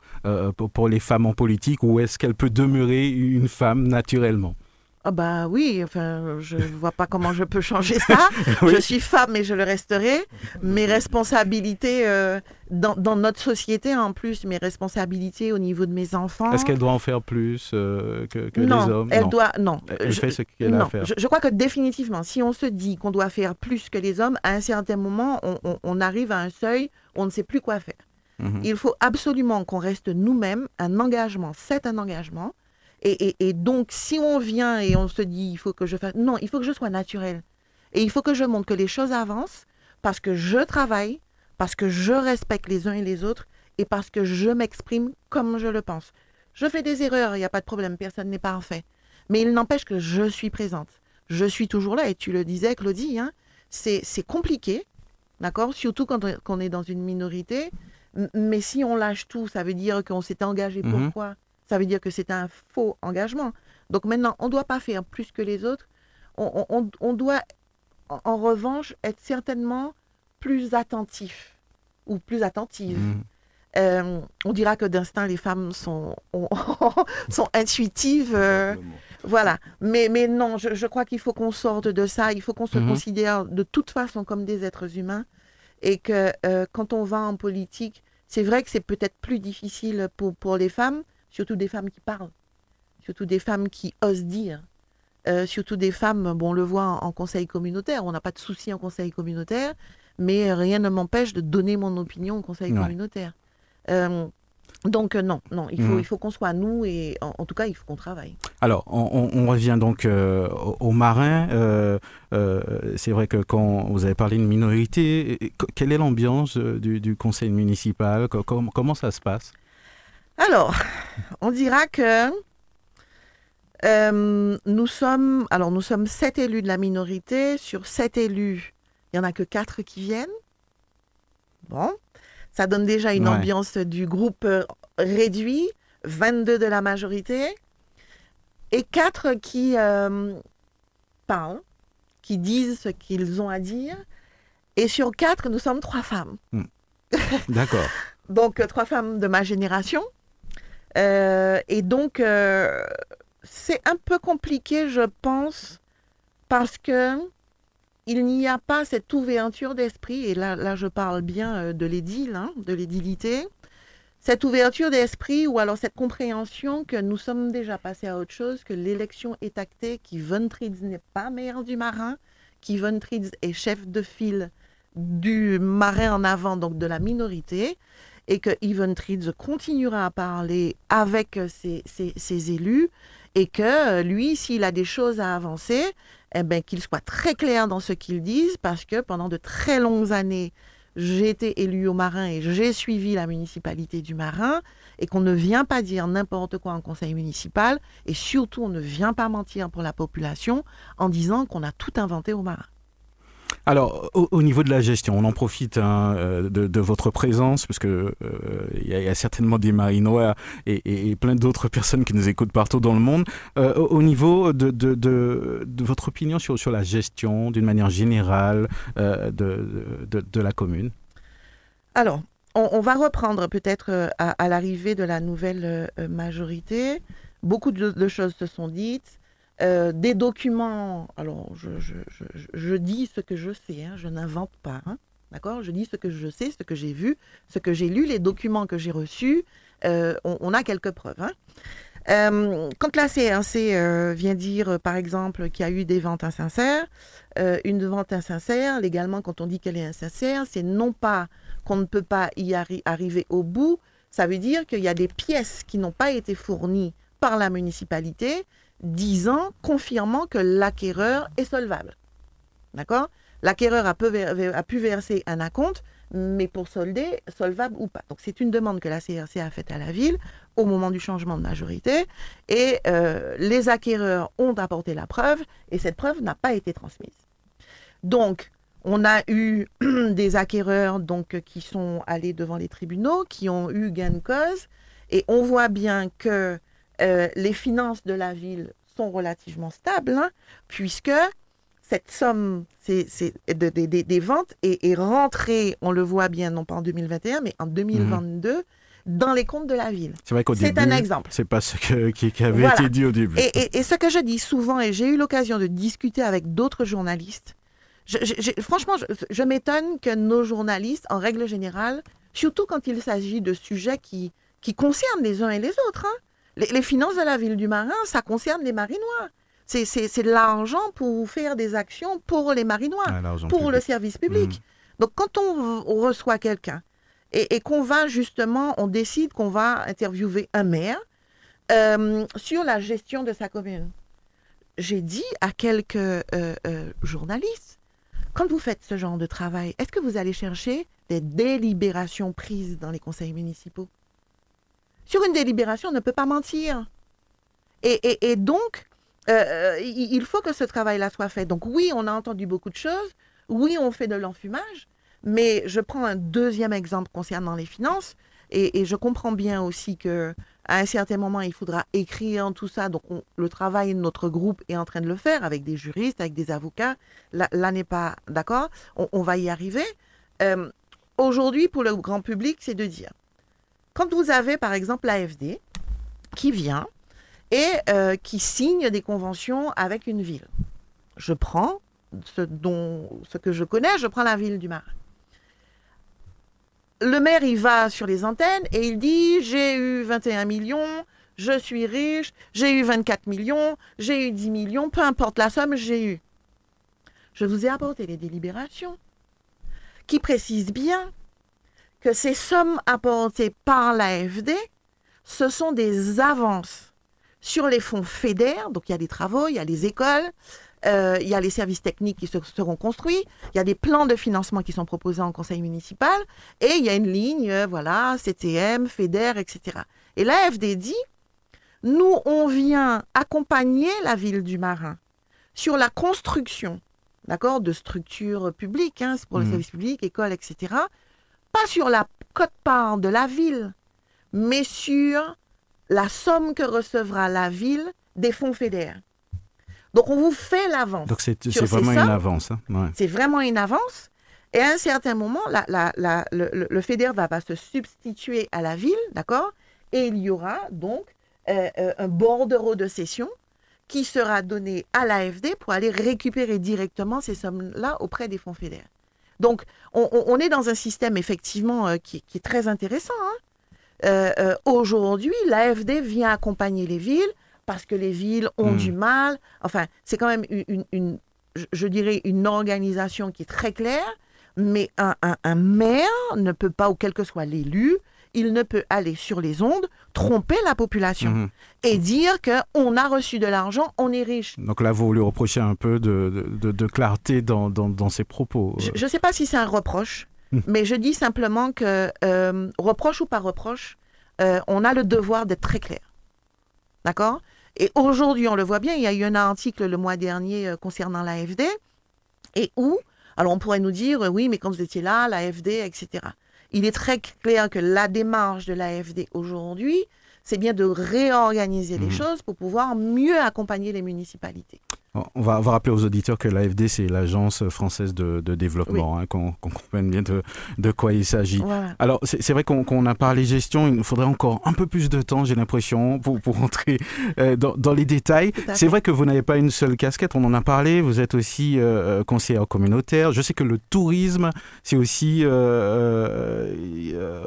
pour, pour les femmes en politique ou est-ce qu'elle peut demeurer une femme naturellement? Ah bah oui, enfin, je vois pas comment je peux changer ça. Oui. Je suis femme et je le resterai. Mes responsabilités euh, dans, dans notre société, en plus, mes responsabilités au niveau de mes enfants. Est-ce qu'elle doit en faire plus euh, que, que non, les hommes? elle Non. doit non. Elle Je- fait ce qu'elle a à faire. je, je crois que définitivement, si on se dit qu'on doit faire plus que les hommes, à un certain moment, on, on- on arrive à un seuil où on ne sait plus quoi faire. Mhm. Il faut absolument qu'on reste nous-mêmes. Un engagement, c'est un engagement. Et, et- et donc, si on vient et on se dit, il faut que je fasse... Non, il faut que je sois naturel. Et il faut que je montre que les choses avancent parce que je travaille, parce que je respecte les uns et les autres et parce que je m'exprime comme je le pense. Je fais des erreurs, il n'y a pas de problème, personne n'est parfait. Mais il n'empêche que je suis présente. Je suis toujours là, et tu le disais, Claudie, hein, c'est compliqué, d'accord Surtout quand on, est dans une minorité. Mais si on lâche tout, ça veut dire qu'on s'est engagé. Mhm. Pourquoi Ça veut dire que c'est un faux engagement. Donc maintenant, on ne doit pas faire plus que les autres. On, on- on- on doit, en, en revanche, être certainement plus attentif ou plus attentive. Mhm. Euh, on dira que d'instinct, les femmes sont, ont- sont intuitives. euh, voilà. Mais, mais non, je, je crois qu'il faut qu'on sorte de ça. Il faut qu'on se Mhm. considère de toute façon comme des êtres humains. Et que euh, quand on va en politique, c'est vrai que c'est peut-être plus difficile pour, pour les femmes, surtout des femmes qui parlent, surtout des femmes qui osent dire. Euh, surtout des femmes, bon, on le voit en, en conseil communautaire, on n'a pas de souci en conseil communautaire, mais rien ne m'empêche de donner mon opinion au conseil Ouais. communautaire. Euh, donc euh, non, non, il faut, Mhm. il faut qu'on soit nous et en, en tout cas, il faut qu'on travaille. Alors, on, on- on revient donc euh, aux, marins. Euh, euh, c'est vrai que quand vous avez parlé de minorité, quelle est l'ambiance du, du conseil municipal? Co- com- Comment ça se passe? Alors, on dira que euh, nous sommes, alors nous sommes sept élus de la minorité. Sur sept élus, il n'y en a que quatre qui viennent. Bon, ça donne déjà une Ouais. ambiance du groupe euh, réduit, 22 de la majorité, et quatre qui euh, parlent, qui disent ce qu'ils ont à dire. Et sur quatre, nous sommes trois femmes. D'accord. Donc, trois femmes de ma génération. Euh, et donc, euh, c'est un peu compliqué, je pense, parce que il n'y a pas cette ouverture d'esprit, et là, je parle bien euh, de l'édile, hein, de l'édilité, cette ouverture d'esprit ou alors cette compréhension que nous sommes déjà passés à autre chose, que l'élection est actée, qu'Yvonne Tritz n'est pas maire du marin, qu'Yvonne Tritz est chef de file du marin en avant, donc de la minorité, et que Yvonne Tritz continuera à parler avec ses, ses- ses élus, et que euh, lui, s'il a des choses à avancer, eh ben, qu'il soit très clair dans ce qu'il dise, parce que pendant de très longues années, j'ai été élu au Marin et j'ai suivi la municipalité du Marin, et qu'on ne vient pas dire n'importe quoi en conseil municipal, et surtout on ne vient pas mentir pour la population en disant qu'on a tout inventé au Marin. Alors, au, au niveau de la gestion, on en profite hein, euh, de, votre présence, parce que euh, il y, a- certainement des marinois et, et- plein d'autres personnes qui nous écoutent partout dans le monde. Euh, au, au niveau de, votre opinion sur, la gestion, d'une manière générale, de, la commune? Alors, on, va reprendre peut-être à, l'arrivée de la nouvelle majorité. Beaucoup de choses se sont dites. Euh, des documents, alors je, je- je- dis ce que je sais, hein, je n'invente pas. hein, D'accord? Je dis ce que je sais, ce que j'ai vu, ce que j'ai lu, les documents que j'ai reçus. euh, on, a quelques preuves. hein. Euh, quand la CRC euh, vient dire, par exemple, qu'il y a eu des ventes insincères, une vente insincère, légalement, quand on dit qu'elle est insincère, c'est non pas qu'on ne peut pas y arri- arriver au bout, ça veut dire qu'il y a des pièces qui n'ont pas été fournies par la municipalité, disant, confirmant que l'acquéreur est solvable. D'accord? L'acquéreur a, a, pu verser un acompte, mais pour solder, solvable ou pas. Donc c'est une demande que la CRC a faite à la ville au moment du changement de majorité, et euh, les acquéreurs ont apporté la preuve, et cette preuve n'a pas été transmise. Donc, on a eu des acquéreurs donc, qui sont allés devant les tribunaux, qui ont eu gain de cause, et on voit bien que euh, les finances de la ville sont relativement stables, hein, puisque cette somme des ventes est, rentrée, on le voit bien, non pas en 2021, mais en 2022, dans les comptes de la ville. C'est vrai qu'au début, c'est un exemple. C'est pas ce qui, avait été dit au début. Et, ce que je dis souvent, et j'ai eu l'occasion de discuter avec d'autres journalistes, franchement, je, m'étonne que nos journalistes, en règle générale, surtout quand il s'agit de sujets qui, qui concernent les uns et les autres, hein. Les, finances de la ville du Marin, ça concerne les marinois. C'est de l'argent pour faire des actions pour les marinois, pour le service public. Mmh. Donc quand on reçoit quelqu'un et, qu'on va justement, on décide qu'on va interviewer un maire euh, sur la gestion de sa commune. J'ai dit à quelques euh, euh, journalistes, quand vous faites ce genre de travail, est-ce que vous allez chercher des délibérations prises dans les conseils municipaux? Sur une délibération, on ne peut pas mentir. Et, donc, il faut que ce travail-là soit fait. Donc oui, on a entendu beaucoup de choses. Oui, on fait de l'enfumage. Mais je prends un deuxième exemple concernant les finances. Et, je comprends bien aussi que à un certain moment, il faudra écrire tout ça. Donc, le travail de notre groupe est en train de le faire avec des juristes, avec des avocats. Là, n'est pas d'accord. On, va y arriver. Euh, aujourd'hui, pour le grand public, c'est de dire, quand vous avez par exemple l'AFD qui vient et euh, qui signe des conventions avec une ville, je prends ce, que je connais, je prends la ville du Marin le maire, il va sur les antennes et il dit J'ai eu 21 millions, je suis riche, j'ai eu 24 millions, j'ai eu 10 millions, peu importe la somme, j'ai eu. Je vous ai apporté les délibérations qui précisent bien que ces sommes apportées par l'AFD, ce sont des avances sur les fonds fédères, donc il y a des travaux, il y a les écoles, euh, il y a les services techniques qui seront construits, il y a des plans de financement qui sont proposés en conseil municipal, et il y a une ligne, euh, voilà, CTM, FEDER, etc. Et l'AFD dit, nous, on vient accompagner la ville du Marin sur la construction, d'accord, de structures publiques, hein, pour le mmh. service public, écoles, etc. Pas sur la cote-part de la ville, mais sur la somme que recevra la ville des fonds fédères. Donc, on vous fait l'avance. Donc, c'est vraiment une avance. Hein. C'est vraiment une avance. Et à un certain moment, le, le, FEDER va, se substituer à la ville, d'accord? Et il y aura donc euh, euh, un bordereau de cession qui sera donné à l'AFD pour aller récupérer directement ces sommes-là auprès des fonds FEDER. Donc, on, est dans un système effectivement euh, qui, est très intéressant. Hein. Aujourd'hui, l'AFD vient accompagner les villes parce que les villes ont hmm. du mal. Enfin, c'est quand même une, je dirais, une organisation qui est très claire, mais un, maire ne peut pas, ou quel que soit l'élu, il ne peut aller sur les ondes, tromper la population hmm. et dire qu'on a reçu de l'argent, on est riche. Donc là, vous lui reprochez un peu de, clarté dans, dans, ses propos. Je ne sais pas si c'est un reproche, hmm. mais je dis simplement que, euh, reproche ou pas reproche, euh, on a le devoir d'être très clair. D'accord? Et aujourd'hui, on le voit bien, il y a eu un article le mois dernier euh, concernant l'AFD, et où, alors on pourrait nous dire, oui, mais quand vous étiez là, l'AFD, etc. Il est très clair que la démarche de l'AFD aujourd'hui, c'est bien de réorganiser les mmh. choses pour pouvoir mieux accompagner les municipalités. On va, rappeler aux auditeurs que l'AFD, c'est l'Agence française de, développement, hein, qu'on comprenne bien de, quoi il s'agit. Alors, c'est vrai qu'on a parlé gestion, il nous faudrait encore un peu plus de temps, j'ai l'impression, pour, pour rentrer euh, dans, les détails. C'est vrai que vous n'avez pas une seule casquette, on en a parlé, vous êtes aussi euh, conseillère communautaire. Je sais que le tourisme, c'est aussi, euh,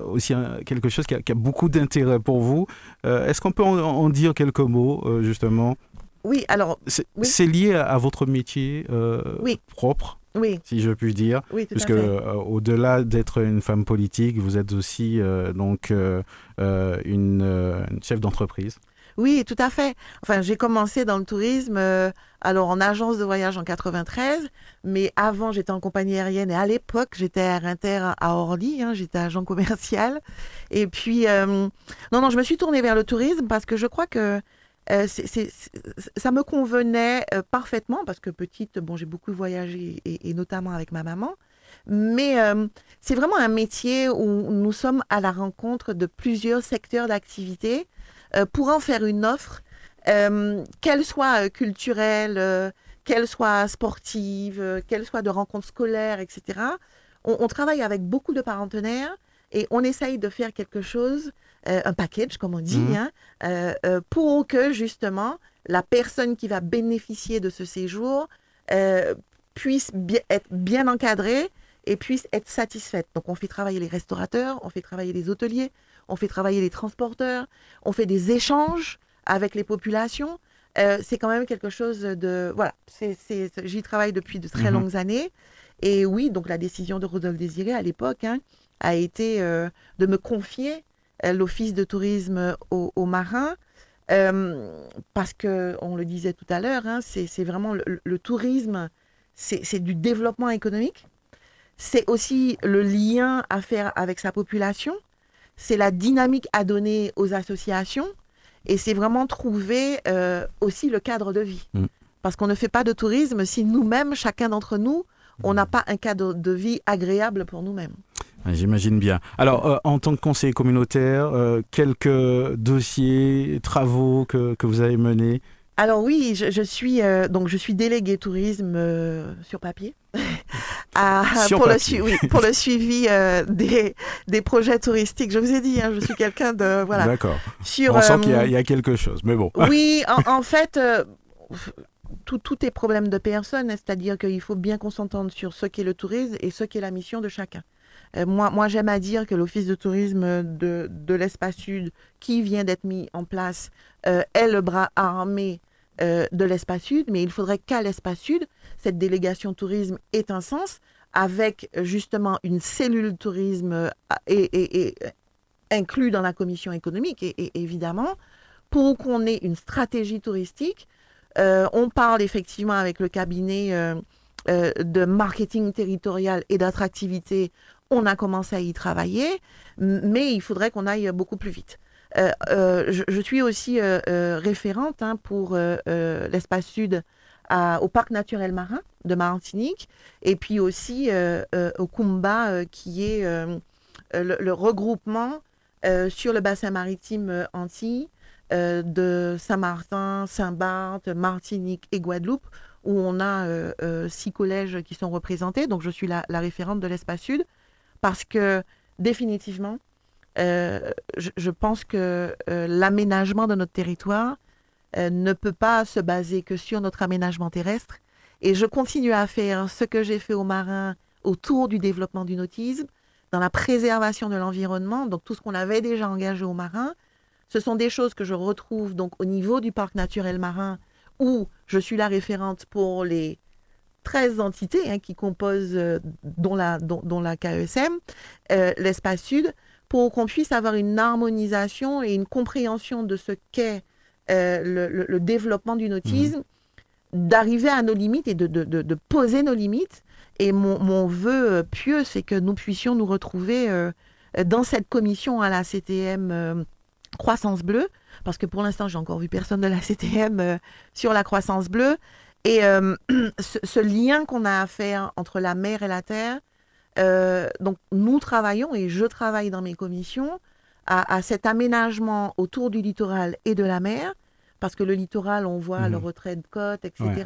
aussi quelque chose qui a, beaucoup d'intérêt pour vous. Est-ce qu'on peut en dire quelques mots, justement oui, alors. C'est lié à, votre métier euh, propre, si je puis dire. Oui, Puisque euh, au-delà d'être une femme politique, vous êtes aussi euh, donc une, chef d'entreprise. Oui, tout à fait. Enfin, j'ai commencé dans le tourisme, euh, alors en agence de voyage en 93, mais avant j'étais en compagnie aérienne et à l'époque j'étais Air Inter à Orly, hein, j'étais agent commercial. Et puis, euh, non, non, je me suis tournée vers le tourisme parce que je crois que euh, ça me convenait parfaitement parce que petite, bon, j'ai beaucoup voyagé et, notamment avec ma maman. Mais c'est vraiment un métier où nous sommes à la rencontre de plusieurs secteurs d'activité euh, pour en faire une offre, euh, qu'elle soit euh, culturelle, qu'elle soit sportive, qu'elle soit de rencontres scolaires, etc. On, travaille avec beaucoup de partenaires et on essaye de faire quelque chose, un package, comme on dit, mmh. hein, pour que justement la personne qui va bénéficier de ce séjour puisse être bien encadrée et puisse être satisfaite. Donc on fait travailler les restaurateurs, on fait travailler les hôteliers, on fait travailler les transporteurs, on fait des échanges avec les populations. Euh, c'est quand même quelque chose de... Voilà, j'y travaille depuis de très mhm. longues années. Et oui, donc la décision de Rodolphe Désiré à l'époque hein, a été euh, de me confier euh, l'office de tourisme aux, marins. parce que, on le disait tout à l'heure, hein, c'est vraiment le tourisme, c'est du développement économique. C'est aussi le lien à faire avec sa population c'est la dynamique à donner aux associations et c'est vraiment trouver euh, aussi le cadre de vie. Mm. Parce qu'on ne fait pas de tourisme si nous-mêmes, chacun d'entre nous, on n'a pas un cadre de vie agréable pour nous-mêmes. J'imagine bien. Alors, euh, en tant que conseiller communautaire, euh, quelques dossiers, travaux que, que vous avez menés? Alors oui, je, suis donc je suis déléguée tourisme sur papier pour, Le pour le suivi euh, des, des projets touristiques. Je vous ai dit, hein, je suis quelqu'un de... Voilà. D'accord. On sent qu'il y, a quelque chose, mais bon. Oui, en, fait... Euh, tout, tout, est problème de personne, c'est-à-dire qu'il faut bien qu'on s'entende sur ce qu'est le tourisme et ce qu'est la mission de chacun. Euh, moi, j'aime à dire que l'Office de tourisme de, de l'espace sud, qui vient d'être mis en place, est le bras armé de l'espace sud, mais il faudrait qu'à l'espace sud, cette délégation tourisme ait un sens avec justement une cellule tourisme et, euh, inclus dans la commission économique et, évidemment pour qu'on ait une stratégie touristique. Euh, on parle effectivement avec le cabinet euh, de marketing territorial et d'attractivité. On a commencé à y travailler, mais il faudrait qu'on aille beaucoup plus vite. je, suis aussi référente hein, pour l'espace sud au parc naturel marin de Martinique et puis aussi euh, euh, au Kumba euh, qui est le, regroupement sur le bassin maritime Antilles de Saint-Martin, Saint-Barth, Martinique et Guadeloupe où on a six collèges qui sont représentés. Donc je suis la, référente de l'espace sud parce que définitivement, je, pense que l'aménagement de notre territoire ne peut pas se baser que sur notre aménagement terrestre, et je continue à faire ce que j'ai fait aux marins autour du développement du nautisme, dans la préservation de l'environnement, donc tout ce qu'on avait déjà engagé aux marins. Ce sont des choses que je retrouve donc au niveau du parc naturel marin, où je suis la référente pour les 13 entités hein, qui composent, euh, dont, la, dont, la KESM, euh, l'espace sud, pour qu'on puisse avoir une harmonisation et une compréhension de ce qu'est euh, le, développement du nautisme. D'arriver à nos limites et de, de, poser nos limites. Et mon, mon vœu pieux, c'est que nous puissions nous retrouver dans cette commission à la CTM Croissance Bleue, parce que pour l'instant, j'ai encore vu personne de la CTM sur la croissance bleue. Et ce, lien qu'on a à faire entre la mer et la terre, donc nous travaillons, et je travaille dans mes commissions, à, à cet aménagement autour du littoral et de la mer, parce que le littoral, on voit le mhm. retrait de côte, etc.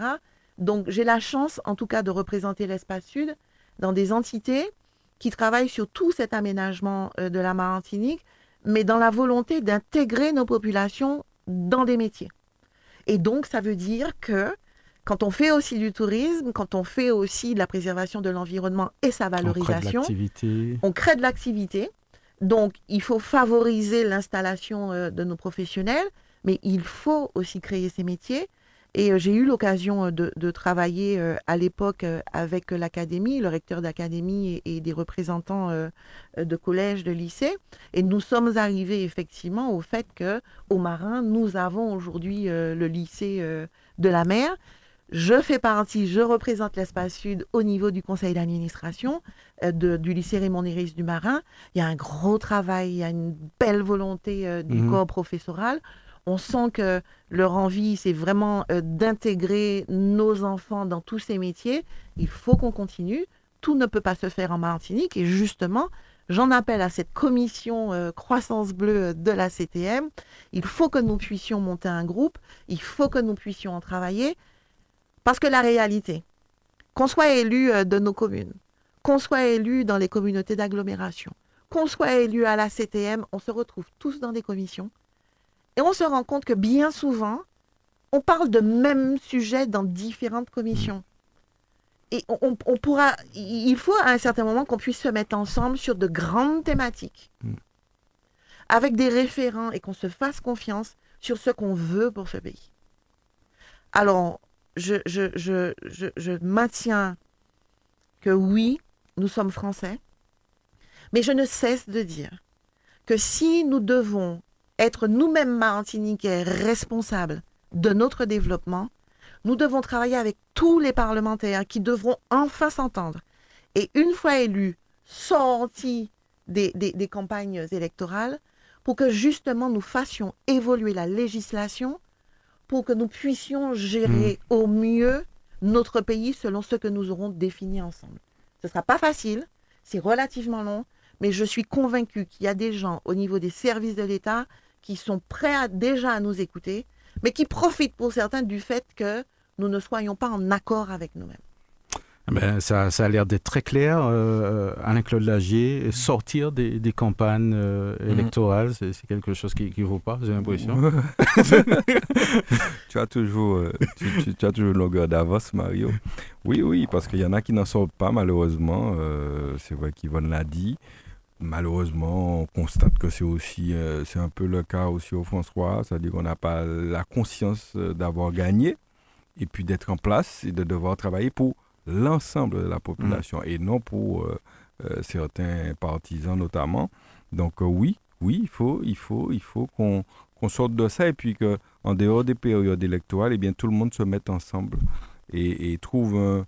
Donc j'ai la chance, en tout cas, de représenter l'espace sud dans des entités qui travaillent sur tout cet aménagement euh, de la Martinique, mais dans la volonté d'intégrer nos populations dans des métiers. Et donc, ça veut dire que quand on fait aussi du tourisme, quand on fait aussi de la préservation de l'environnement et sa valorisation, on crée de l'activité. Donc, il faut favoriser l'installation euh, de nos professionnels, mais il faut aussi créer ces métiers. Et euh, j'ai eu l'occasion euh, de, travailler à l'époque avec l'académie, le recteur d'académie et, des représentants de collèges, de lycées. Et nous sommes arrivés effectivement au fait que au Marin, nous avons aujourd'hui le lycée de la mer. Je fais partie, je représente l'espace sud au niveau du conseil d'administration du lycée Raymond Néris du Marin. Il y a un gros travail, il y a une belle volonté du mmh. corps professoral. On sent que leur envie, c'est vraiment euh, d'intégrer nos enfants dans tous ces métiers. Il faut qu'on continue. Tout ne peut pas se faire en Martinique. Et justement, j'en appelle à cette commission euh, croissance bleue de la CTM. Il faut que nous puissions monter un groupe. Il faut que nous puissions en travailler. Parce que la réalité, qu'on soit élu euh, de nos communes, qu'on soit élu dans les communautés d'agglomération, qu'on soit élu à la CTM, on se retrouve tous dans des commissions et on se rend compte que bien souvent, on parle de même sujet dans différentes commissions. Et on, pourra, il faut à un certain moment qu'on puisse se mettre ensemble sur de grandes thématiques, mm. avec des référents et qu'on se fasse confiance sur ce qu'on veut pour ce pays. Alors, je, maintiens que oui, nous sommes français, mais je ne cesse de dire que si nous devons être nous-mêmes martiniquais responsables de notre développement, nous devons travailler avec tous les parlementaires qui devront enfin s'entendre. Et une fois élus, sortis des, campagnes électorales, pour que justement nous fassions évoluer la législation, pour que nous puissions gérer mmh. au mieux notre pays selon ce que nous aurons défini ensemble. Ce ne sera pas facile, c'est relativement long, mais je suis convaincue qu'il y a des gens au niveau des services de l'État qui sont prêts déjà à nous écouter, mais qui profitent pour certains du fait que nous ne soyons pas en accord avec nous-mêmes. Ben, ça, ça a l'air d'être très clair, euh, Alain-Claude Lagier. Sortir des, des campagnes euh, mhm. électorales, c'est quelque chose qui ne vaut pas, j'ai l'impression. tu, as toujours, euh, tu, tu, as toujours une longueur d'avance, Mario. Oui, oui, parce qu'il y en a qui n'en sortent pas, malheureusement. c'est vrai qu'Yvonne l'a dit. Malheureusement, on constate que c'est aussi, euh, c'est un peu le cas aussi au François, c'est-à-dire qu'on n'a pas la conscience euh, d'avoir gagné et puis d'être en place et de devoir travailler pour l'ensemble de la population mm. et non pour euh, certains partisans notamment. Donc oui, oui, il faut, il faut, il faut qu'on sorte de ça et puis qu'en dehors des périodes électorales, eh bien, tout le monde se mette ensemble et, et trouve un,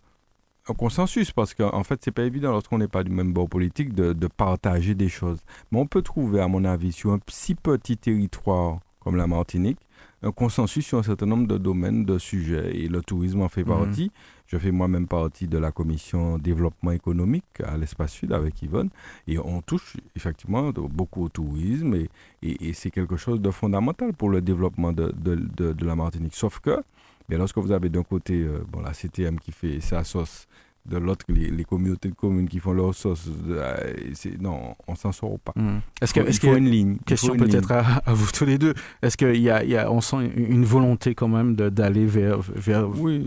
un consensus parce qu'en fait, c'est pas évident lorsqu'on n'est pas du même bord politique de, de, partager des choses. Mais on peut trouver, à mon avis, sur un si petit territoire comme la Martinique, un consensus sur un certain nombre de domaines, de sujets. Et le tourisme en fait mhm. partie. Je fais moi-même partie de la commission développement économique à l'espace sud avec Yvonne. Et on touche effectivement beaucoup au tourisme et, c'est quelque chose de fondamental pour le développement de, de, de la Martinique. Sauf que mais lorsque vous avez d'un côté euh, bon, la CTM qui fait sa sauce, de l'autre les, communautés de communes qui font leur sauce, euh, non, on s'en sort pas. Hmm. Est-ce qu'il est y a une ligne Question peut-être à, vous tous les deux. Est-ce qu'il y, y a, on sent une volonté quand même d'aller vers, vers, oui,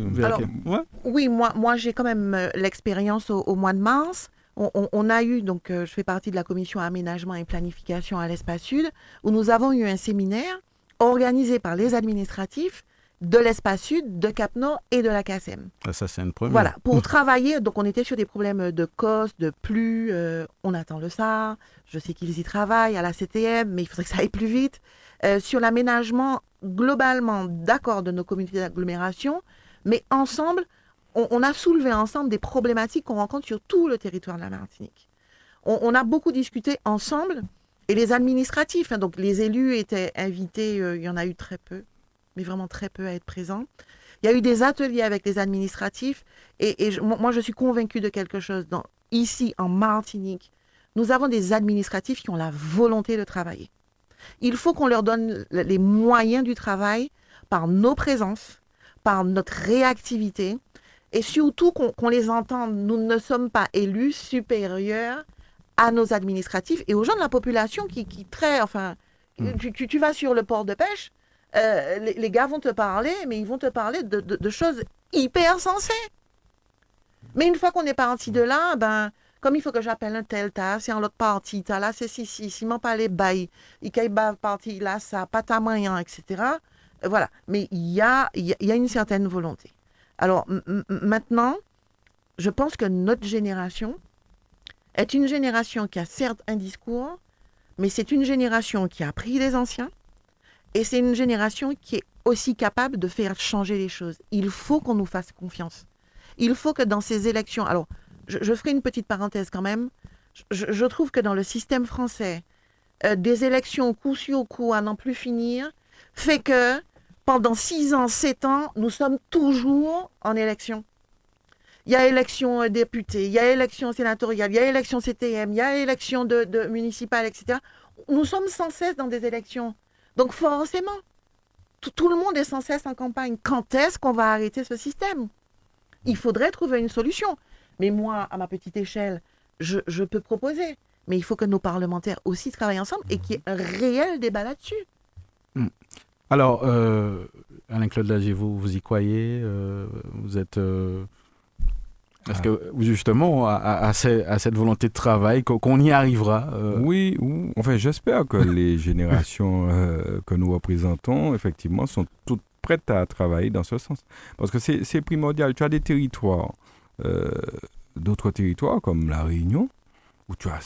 oui, moi, moi j'ai quand même euh, l'expérience au, mois de mars. On, a eu, donc je fais partie de la commission aménagement et planification à l'Espace Sud, où nous avons eu un séminaire organisé par les administratifs de l'espace sud, de Cap-Nord et de la KSM. Ah, ça, c'est une première. Voilà, pour travailler, donc on était sur des problèmes de cos, de plus, euh, on attend le SAR, je sais qu'ils y travaillent à la CTM, mais il faudrait que ça aille plus vite. Euh, sur l'aménagement, globalement, d'accord de nos communautés d'agglomération, mais ensemble, on, a soulevé ensemble des problématiques qu'on rencontre sur tout le territoire de la Martinique. On, a beaucoup discuté ensemble, et les administratifs, hein, donc les élus étaient invités, euh, il y en a eu très peu, mais vraiment très peu à être présent. Il y a eu des ateliers avec les administratifs et, moi je suis convaincue de quelque chose. Dans, ici en Martinique, nous avons des administratifs qui ont la volonté de travailler. Il faut qu'on leur donne les moyens du travail par nos présences, par notre réactivité et surtout qu'on les entende. Nous ne sommes pas élus supérieurs à nos administratifs et aux gens de la population qui, qui très, enfin, hmm. tu, tu, vas sur le port de pêche, euh, les, gars vont te parler, mais ils vont te parler de, choses hyper sensées. Mais une fois qu'on est parti de là, ben, comme il faut que j'appelle un tel tas, c'est en l'autre partie, t'as là, c'est si, si, si, m'en pas les bails, il y a parti là, ça, pas ta moyen, etc. voilà. Mais il y a, il y a une certaine volonté. Alors maintenant, je pense que notre génération est une génération qui a certes un discours, mais c'est une génération qui a pris les anciens et c'est une génération qui est aussi capable de faire changer les choses. Il faut qu'on nous fasse confiance. Il faut que dans ces élections, alors je, ferai une petite parenthèse quand même, je, trouve que dans le système français, euh, des élections coup sur coup à n'en plus finir, fait que pendant six ans, sept ans, nous sommes toujours en élection. Il y a élection euh, député, il y a élection sénatoriale, il y a élection CTM, il y a élection de municipale, etc. Nous sommes sans cesse dans des élections. Donc forcément, tout, le monde est sans cesse en campagne. Quand est-ce qu'on va arrêter ce système? Il faudrait trouver une solution. Mais moi, à ma petite échelle, je, peux proposer. Mais il faut que nos parlementaires aussi travaillent ensemble et qu'il y ait un réel débat là-dessus. Hmm. Alors, euh, Alain-Claude Lagier, vous, y croyez? Euh, Vous êtes... Euh, est-ce que justement, à, cette volonté de travail, qu'on y arrivera Oui, enfin, j'espère que les générations que nous représentons, effectivement, sont toutes prêtes à travailler dans ce sens. Parce que c'est primordial. Tu as des territoires euh, d'autres territoires comme la Réunion, où tu as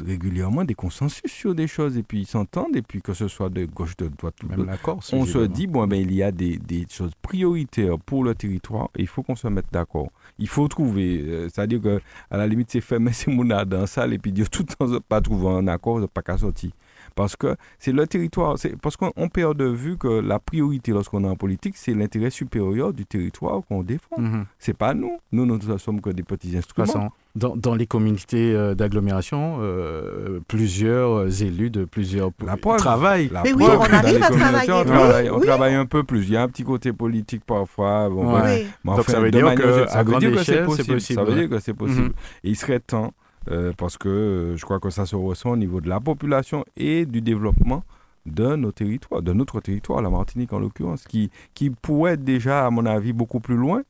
régulièrement des consensus sur des choses et puis ils s'entendent et puis que ce soit de gauche, de droite, Même on se dit bon ben il y a des, des choses prioritaires pour le territoire et il faut qu'on se mette d'accord. Il faut trouver, euh, c'est-à-dire que à la limite c'est fait mais c'est mon dans la salle et puis dire tout le temps pas trouver un accord, pas qu'à sortir. Parce que c'est le territoire, c'est parce qu'on perd de vue que la priorité lorsqu'on est en politique, c'est l'intérêt supérieur du territoire qu'on défend. Mhm. C'est pas nous. Nous, nous ne sommes que des petits instruments. Dans, dans, les communautés euh, d'agglomération, euh, plusieurs élus de plusieurs la travaillent. Mais oui, on arrive à travailler. On, travaille, un peu plus. Il y a un petit côté politique parfois. Bon, Donc ça veut dire échelle, c'est possible. Ça veut dire que c'est possible. Et il serait temps euh, parce que euh, je crois que ça se ressent au niveau de la population et du développement de nos territoires, de notre territoire, la Martinique en l'occurrence, qui, qui pourrait être déjà, à mon avis, beaucoup plus loin.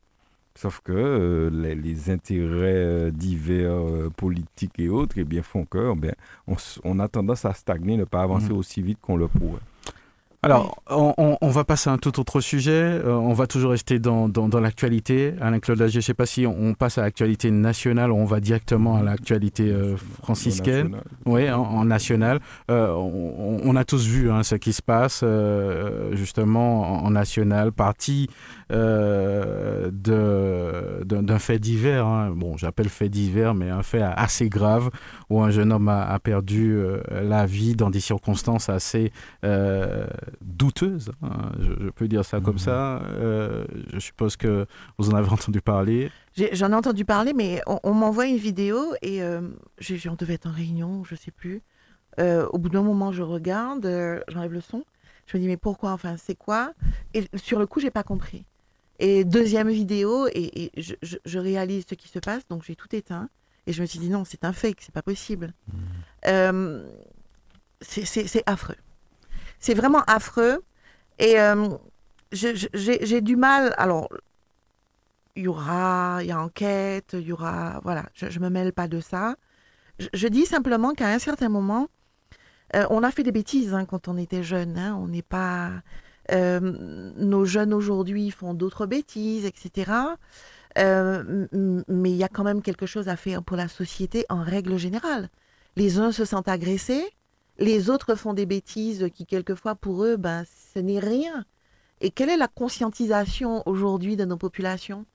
Sauf que euh, les, intérêts divers politiques et autres eh bien, font que eh bien, on, a tendance à stagner, ne pas avancer mmh. aussi vite qu'on le pourrait. Alors, on, va passer à un tout autre sujet. Euh, on va toujours rester dans, dans, l'actualité. Alain-Claude Lagier, je ne sais pas si on, passe à l'actualité nationale ou on va directement à l'actualité euh, franciscaine. Oui, en, national. Euh, on, a tous vu hein, ce qui se passe, justement, en, national, parti d'un fait divers. Hein. Bon, j'appelle fait divers, mais un fait assez grave où un jeune homme a, perdu la vie dans des circonstances assez douteuse, hein, je, peux dire ça comme mhm. ça. Euh, je suppose que vous en avez entendu parler. J'en ai, entendu parler, mais on, m'envoie une vidéo et euh, on devait être en réunion, je sais plus. Euh, au bout d'un moment, je regarde, euh, j'enlève le son. Je me dis mais pourquoi? Enfin, c'est quoi? Et sur le coup, j'ai pas compris. Et deuxième vidéo, et, je, réalise ce qui se passe, donc j'ai tout éteint. Et je me suis dit non, c'est un fake, c'est pas possible. Mhm. c'est affreux. C'est vraiment affreux. Et euh, j'ai du mal. Alors, il y aura, il y a enquête, il y aura. Voilà, je ne me mêle pas de ça. Je, dis simplement qu'à un certain moment, euh, on a fait des bêtises hein, quand on était jeune. Hein. on n'est pas. Euh, nos jeunes aujourd'hui font d'autres bêtises, etc. mais il y a quand même quelque chose à faire pour la société en règle générale. Les uns se sentent agressés, les autres font des bêtises qui, quelquefois, pour eux, ben, ce n'est rien. Et quelle est la conscientisation aujourd'hui de nos populations?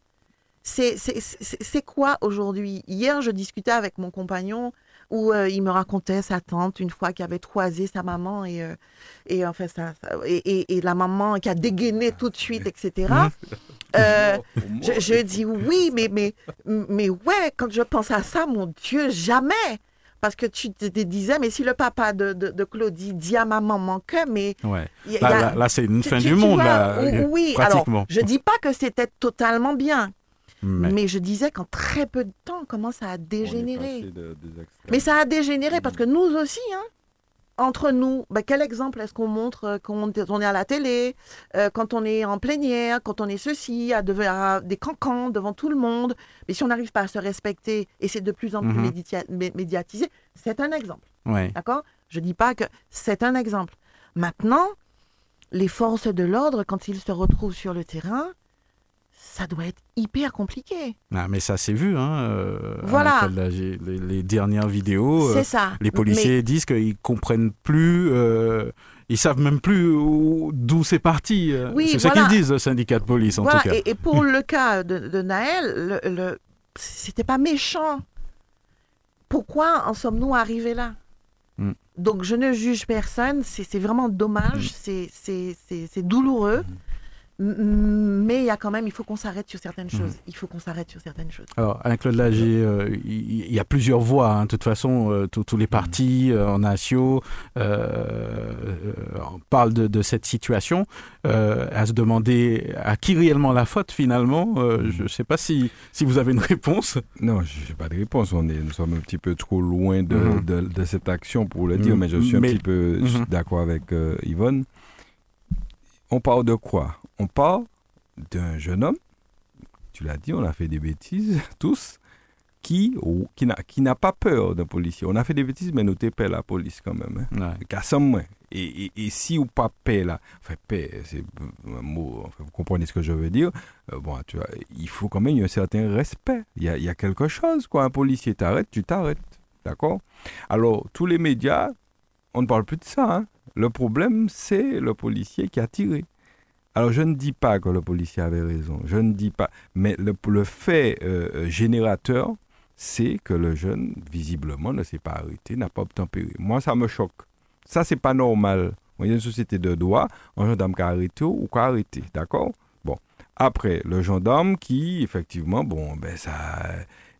C'est quoi aujourd'hui? Hier, je discutais avec mon compagnon où euh, il me racontait sa tante une fois qui avait toisé sa maman et, euh, et, enfin, ça, et, et, la maman qui a dégainé tout de suite, etc. Euh, je, je, dis oui, mais, mais, mais ouais, quand je pense à ça, mon Dieu, jamais parce que tu te disais, mais si le papa de, de, Claudie dit à ma maman que, mais... Ouais. là, c'est une fin du monde, là. Oui, pratiquement. alors, je dis pas que c'était totalement bien, mais... je disais qu'en très peu de temps, comment ça a dégénéré. mais ça a dégénéré parce que nous aussi, hein, entre nous, ben, quel exemple est-ce qu'on montre euh, quand on est à la télé, euh, quand on est en plénière, quand on est ceci, à, des cancans devant tout le monde. Mais si on n'arrive pas à se respecter et c'est de plus en plus mhm. médiatisé, c'est un exemple. D'accord? Je ne dis pas que c'est un exemple. Maintenant, les forces de l'ordre, quand ils se retrouvent sur le terrain, ça doit être hyper compliqué. Ah, mais ça s'est vu, hein. euh, Voilà. la- les, les dernières vidéos. euh, C'est ça. les policiers Mais- disent qu'ils comprennent plus, euh, ils savent même plus où- d'où c'est parti. euh. Oui, c'est ça voilà. qu'ils disent, le syndicat de police, en voilà, tout cas. Et, et pour le cas de, de Naël, le, le- c'était pas méchant. Pourquoi en sommes-nous arrivés là? Mm. Donc je ne juge personne, c'est vraiment dommage, Mm. c'est- douloureux. M- Mais il y a quand même, il faut qu'on s'arrête sur certaines Mm. choses. Il faut qu'on s'arrête sur certaines choses. Alors, Alain-Claude Lagier, euh, il il y, a plusieurs voix, hein, de toute façon, euh, tous- les partis euh, en euh, euh, parlent de, de cette situation, euh, à se demander à qui réellement la faute finalement. Euh, je ne sais pas si, si vous avez une réponse. Non, je n'ai pas de réponse. On est, nous sommes un petit peu trop loin de, Mhm. de, de cette action pour le dire, Mhm. mais je suis un Mais- petit peu Mhm. d'accord avec euh, Yvonne. On parle de quoi? On parle d'un jeune homme, tu l'as dit, on a fait des bêtises, tous, qui, ou- qui n'a qui n'a pas peur d'un policier. On a fait des bêtises, mais nous t'épelle la police quand même. Hein. Moins. Et, et, et si ou pas paix là, enfin paix, c'est un mot, enfin, vous comprenez ce que je veux dire. Euh, bon, tu vois, il faut quand même un certain respect. Il y a, il y a quelque chose, quoi. Un policier t'arrête, tu t'arrêtes. D'accord? Alors, tous les médias, on ne parle plus de ça. hein. Le problème, c'est le policier qui a tiré. Alors, je ne dis pas que le policier avait raison. Je ne dis pas. Mais le, fait euh, générateur, c'est que le jeune, visiblement, ne s'est pas arrêté, n'a pas obtempéré. Moi, ça me choque. Ça, c'est pas normal. Y a une société de droit, un gendarme qui a arrêté ou qui a arrêté. D'accord? Bon. Après, le gendarme qui, effectivement, bon, ben ça.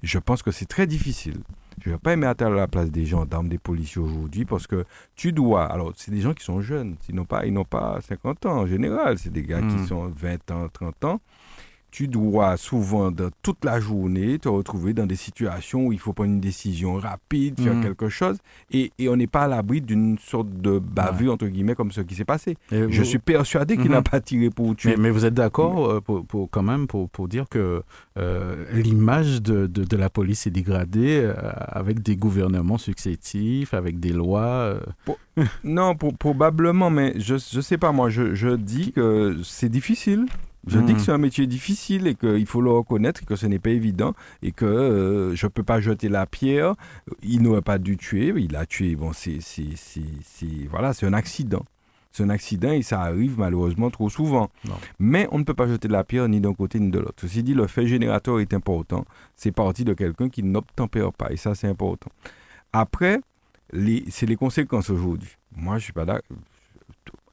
Je pense que c'est très difficile. Je ne vais pas mettre à la place des gendarmes, des policiers aujourd'hui, parce que tu dois. Alors, c'est des gens qui sont jeunes. Ils n'ont pas, ils n'ont pas 50 ans en général. C'est des gars qui sont 20 ans, 30 ans. Tu dois souvent, dans toute la journée, te retrouver dans des situations où il faut prendre une décision rapide, faire Mm. quelque chose, et, et on n'est pas à l'abri d'une sorte de bavure, entre guillemets, comme ce qui s'est passé. Et Je vous- suis persuadé qu'il Mhm. n'a pas tiré pour tuer. Mais, mais vous êtes d'accord euh, pour, pour- quand même pour, pour dire que euh, l'image de, de, de la police est dégradée euh, avec des gouvernements successifs, avec des lois. euh, Non, probablement, mais je ne sais pas, moi, je, je dis que c'est difficile. Je dis que c'est un métier difficile et qu'il faut le reconnaître, que ce n'est pas évident et que euh, je ne peux pas jeter la pierre. Il n'aurait pas dû tuer, il a tué. Bon, c'est voilà, c'est un accident. C'est un accident et ça arrive malheureusement trop souvent. Non. Mais on ne peut pas jeter la pierre ni d'un côté ni de l'autre. Ceci dit, le fait générateur est important. C'est parti de quelqu'un qui n'obtempère pas et ça, c'est important. Après, c'est les conséquences aujourd'hui. Moi, je suis pas d'accord.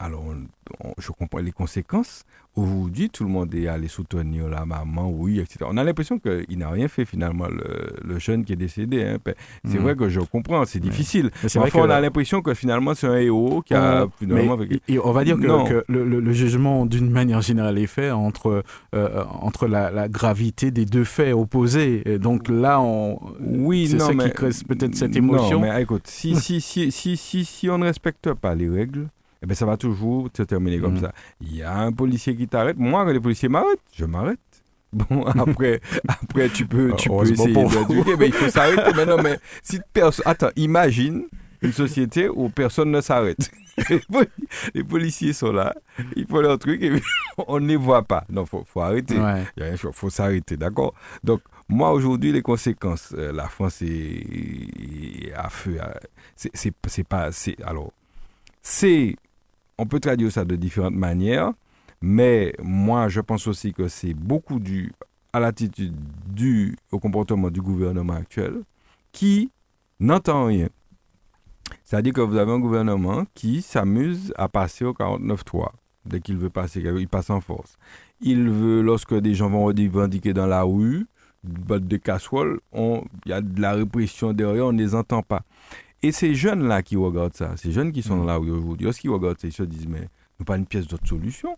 Alors, on- on- je comprends les conséquences. Aujourd'hui, tout le monde est allé soutenir la maman, oui, etc. On a l'impression qu'il n'a rien fait finalement, le, le jeune qui est décédé. hein. C'est Mhm. vrai que je comprends, c'est difficile. Mais c'est Mais vrai enfin, on a l'impression que finalement, c'est un héros qui a finalement... mais et- on va dire que, le, le- le jugement, d'une manière générale, est fait entre, euh, entre la, la gravité des deux faits opposés. Et donc là, on, Oui, c'est ça qui crée peut-être cette émotion. Non, mais écoute, si, si, si, si, si, si on ne respecte pas les règles, eh ben, ça va toujours se terminer comme Mhm. ça. Il y a un policier qui t'arrête. Moi, quand les policiers m'arrêtent, je m'arrête. Bon, après, après tu peux, tu peux essayer d'éduquer, mais il faut s'arrêter. Mais non, mais si personne... Attends, imagine une société où personne ne s'arrête. Les poli- les policiers sont là, ils font leur truc et on ne les voit pas. Non, il faut, faut arrêter. Ouais. Il rien, faut, faut s'arrêter, d'accord? Donc, moi, aujourd'hui, les conséquences, euh, la France est, est à feu. C'est pas. Alors, c'est. On peut traduire ça de différentes manières, mais moi, je pense aussi que c'est beaucoup dû à l'attitude due au comportement du gouvernement actuel qui n'entend rien. C'est-à-dire que vous avez un gouvernement qui s'amuse à passer au 49-3 dès qu'il veut passer, il passe en force. Il veut, lorsque des gens vont revendiquer dans la rue, botte de casserole, il y a de la répression derrière, on ne les entend pas. Et ces jeunes-là qui regardent ça, ces jeunes qui sont Mm. la rue aujourd'hui, lorsqu'ils regardent ça, ils se disent, mais nous pas une pièce d'autre solution.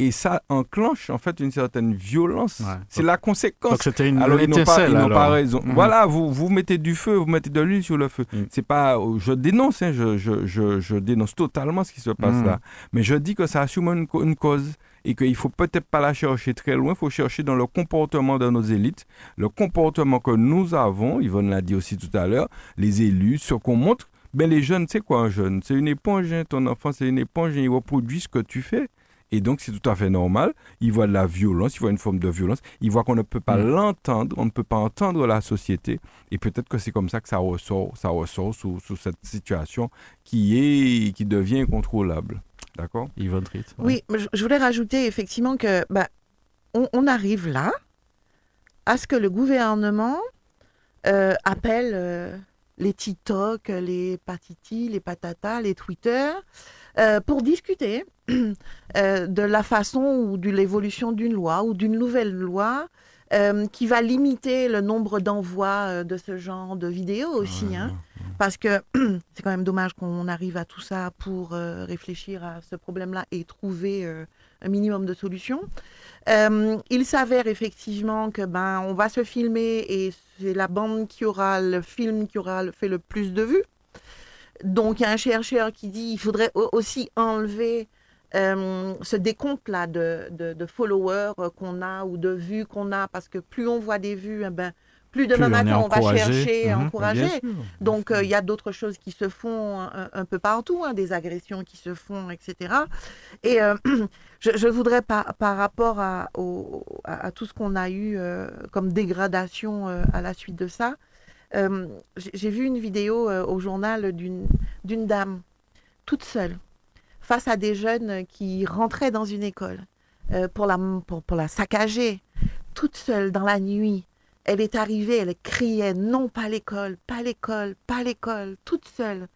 Et ça enclenche en fait une certaine violence. Ouais. C'est la conséquence. Donc c'était une Alors, ils n'ont pas, ils n'ont pas alors. raison. Mhm. Voilà, vous, vous mettez du feu, vous mettez de l'huile sur le feu. Mhm. C'est pas, je dénonce, hein, je, je, je, je dénonce totalement ce qui se passe Mhm. là. Mais je dis que ça assume une cause et qu'il faut peut-être pas la chercher très loin, il faut chercher dans le comportement de nos élites, le comportement que nous avons, Yvonne l'a dit aussi tout à l'heure, les élus, ce qu'on montre. Ben les jeunes, c'est quoi un jeune? C'est une éponge, hein, ton enfant, c'est une éponge, et il reproduit ce que tu fais. Et donc, c'est tout à fait normal. Il voit de la violence, il voit une forme de violence. Il voit qu'on ne peut pas mm. l'entendre, on ne peut pas entendre la société. Et peut-être que c'est comme ça que ça ressort, ça ressort sous, sous cette situation qui, est, qui devient incontrôlable. D'accord Yvonne Oui, je voulais rajouter effectivement que bah, on, arrive là à ce que le gouvernement euh, appelle euh, les TikTok, les patiti, les patata, les Twitter, euh, pour discuter euh, de la façon ou de l'évolution d'une loi ou d'une nouvelle loi euh, qui va limiter le nombre d'envois de ce genre de vidéos aussi. Hein. Parce que c'est quand même dommage qu'on arrive à tout ça pour réfléchir à ce problème-là et trouver un minimum de solutions. il s'avère effectivement que ben on va se filmer et c'est la bande qui aura le film qui aura fait le plus de vues. Donc, il y a un chercheur qui dit qu'il faudrait aussi enlever euh, ce décompte-là de, followers qu'on a ou de vues qu'on a, parce que plus on voit des vues, eh ben, plus demain matin on, va chercher, mhm. encourager. Donc, euh, il y a d'autres choses qui se font un, peu partout, hein, des agressions qui se font, etc. Et euh, je, voudrais, par, par rapport à, à, tout ce qu'on a eu comme dégradation à la suite de ça, euh, j'ai vu une vidéo euh, au journal d'une dame toute seule face à des jeunes qui rentraient dans une école euh, pour, la, pour, pour, la saccager, toute seule dans la nuit. Elle est arrivée, elle criait non, pas l'école, pas l'école, pas l'école, toute seule.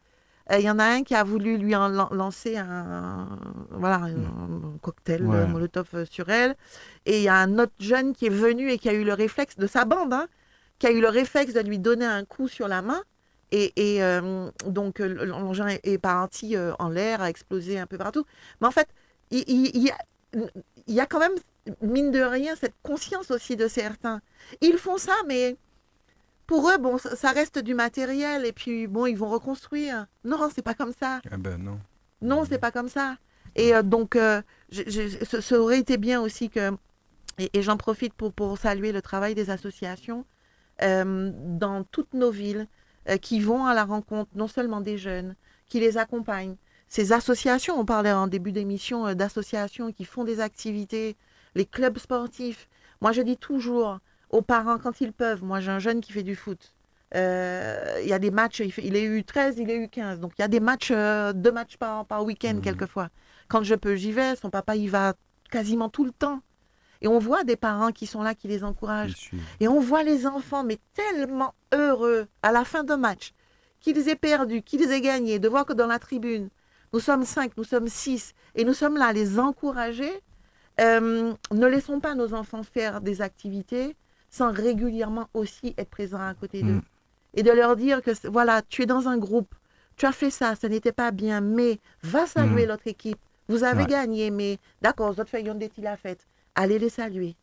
Il y en a un qui a voulu lui en lancer un, voilà, un, cocktail Molotov sur elle. Et il y a un autre jeune qui est venu et qui a eu le réflexe de sa bande, hein, qui a eu le réflexe de lui donner un coup sur la main. Et, euh, donc, euh, l'engin est, parti euh, en l'air, a explosé un peu partout. Mais en fait, il, y a, il, y a, quand même, mine de rien, cette conscience aussi de certains. Ils font ça, mais pour eux, bon, ça reste du matériel. Et puis, bon, ils vont reconstruire. Non, c'est pas comme ça. Ah ben non. Non, c'est pas comme ça. Et donc, ça aurait été bien aussi que, et, et j'en profite pour, pour saluer le travail des associations, euh, dans toutes nos villes euh, qui vont à la rencontre non seulement des jeunes, qui les accompagnent. Ces associations, on parlait en début d'émission euh, d'associations qui font des activités, les clubs sportifs. Moi, je dis toujours aux parents quand ils peuvent, moi j'ai un jeune qui fait du foot. Il y a des matchs, il, il, est eu 13, il est eu 15. Donc il y a des matchs, deux matchs par, par week-end mmh. quelquefois. Quand je peux, j'y vais. Son papa, il va quasiment tout le temps. Et on voit des parents qui sont là, qui les encouragent. Et on voit les enfants, mais tellement heureux à la fin d'un match, qu'ils aient perdu, qu'ils aient gagné, de voir que dans la tribune, nous sommes cinq, nous sommes six, et nous sommes là à les encourager. Euh, ne laissons pas nos enfants faire des activités sans régulièrement aussi être présents à côté d'eux. Mm. Et de leur dire que, voilà, tu es dans un groupe, tu as fait ça, ça n'était pas bien, mais va saluer mm. l'autre équipe. Vous avez gagné, mais d'accord, autres fait des la fête allez les saluer,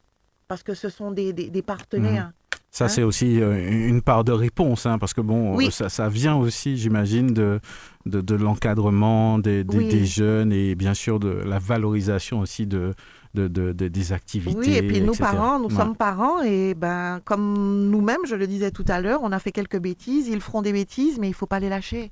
parce que ce sont des, des, partenaires. Ça, hein? c'est aussi euh, une part de réponse, hein, parce que bon, ça, ça, vient aussi, j'imagine, de, de, de l'encadrement des, des, jeunes et bien sûr de la valorisation aussi de, de, de, des activités. Oui, et puis nous, parents, nous sommes parents et ben, comme nous-mêmes, je le disais tout à l'heure, on a fait quelques bêtises, ils feront des bêtises, mais il ne faut pas les lâcher.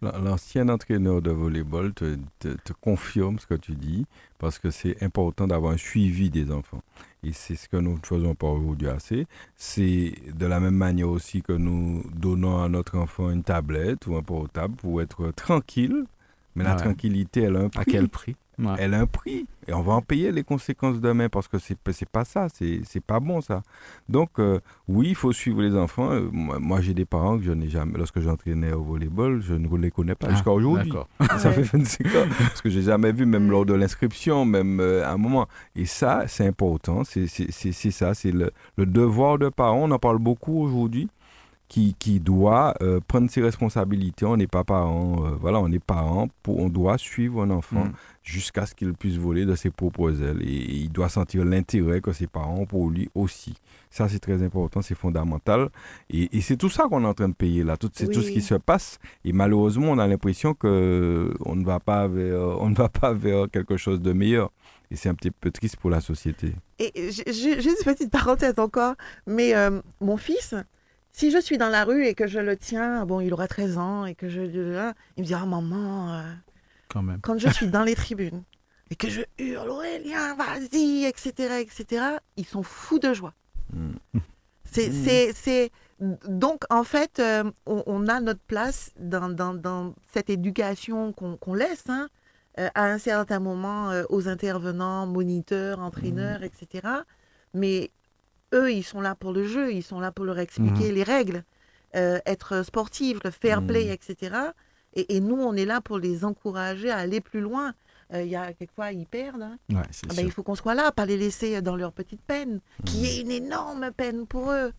L'ancien entraîneur de volleyball te, te, confirme ce que tu dis, parce que c'est important d'avoir un suivi des enfants. Et c'est ce que nous faisons pas aujourd'hui assez. C'est de la même manière aussi que nous donnons à notre enfant une tablette ou un portable pour être tranquille. Mais la tranquillité, elle a un prix. À quel prix? Elle a un prix et on va en payer les conséquences demain parce que c'est c'est pas ça, c'est pas bon ça. Donc euh, oui, il faut suivre les enfants. Euh, moi, j'ai des parents que je n'ai jamais lorsque j'entraînais au volleyball, je ne les connais pas ah, jusqu'à aujourd'hui. Ça fait 25 ans parce que j'ai jamais vu même lors de l'inscription, même euh, à un moment. Et ça, c'est important, c'est ça, c'est le, le devoir de parents. On en parle beaucoup aujourd'hui qui, qui doit euh, prendre ses responsabilités. On n'est pas parent, euh, voilà, on est parent, pour, on doit suivre un enfant mm. jusqu'à ce qu'il puisse voler de ses propres ailes. Et, il doit sentir l'intérêt que ses parents ont pour lui aussi. Ça, c'est très important, c'est fondamental. Et, et c'est tout ça qu'on est en train de payer là, tout, c'est tout ce qui se passe. Et malheureusement, on a l'impression que on ne va pas vers, on ne va pas vers quelque chose de meilleur. Et c'est un petit peu triste pour la société. Et juste une petite parenthèse encore, mais euh, mon fils, Si je suis dans la rue et que je le tiens, bon, il aura 13 ans, et que je. Il me dit Ah, maman, euh, Quand même. quand je suis dans les tribunes et que je hurle Aurélien, vas-y, etc., etc., ils sont fous de joie. Mm. C'est, c'est, c'est- Donc, en fait, euh, on, on a notre place dans, dans- dans cette éducation qu'on, laisse hein, euh, à un certain moment euh, aux intervenants, moniteurs, entraîneurs, Mm. etc. Mais eux, ils sont là pour le jeu, ils sont là pour leur expliquer Mm-hmm. les règles, euh, être sportif, le fair Mm. play, etc. Et, et nous, on est là pour les encourager à aller plus loin. Euh, Il y a quelquefois, ils perdent. hein. Ouais, Ah ben, il faut qu'on soit là, pas les laisser dans leur petite peine, qui est une énorme peine pour eux.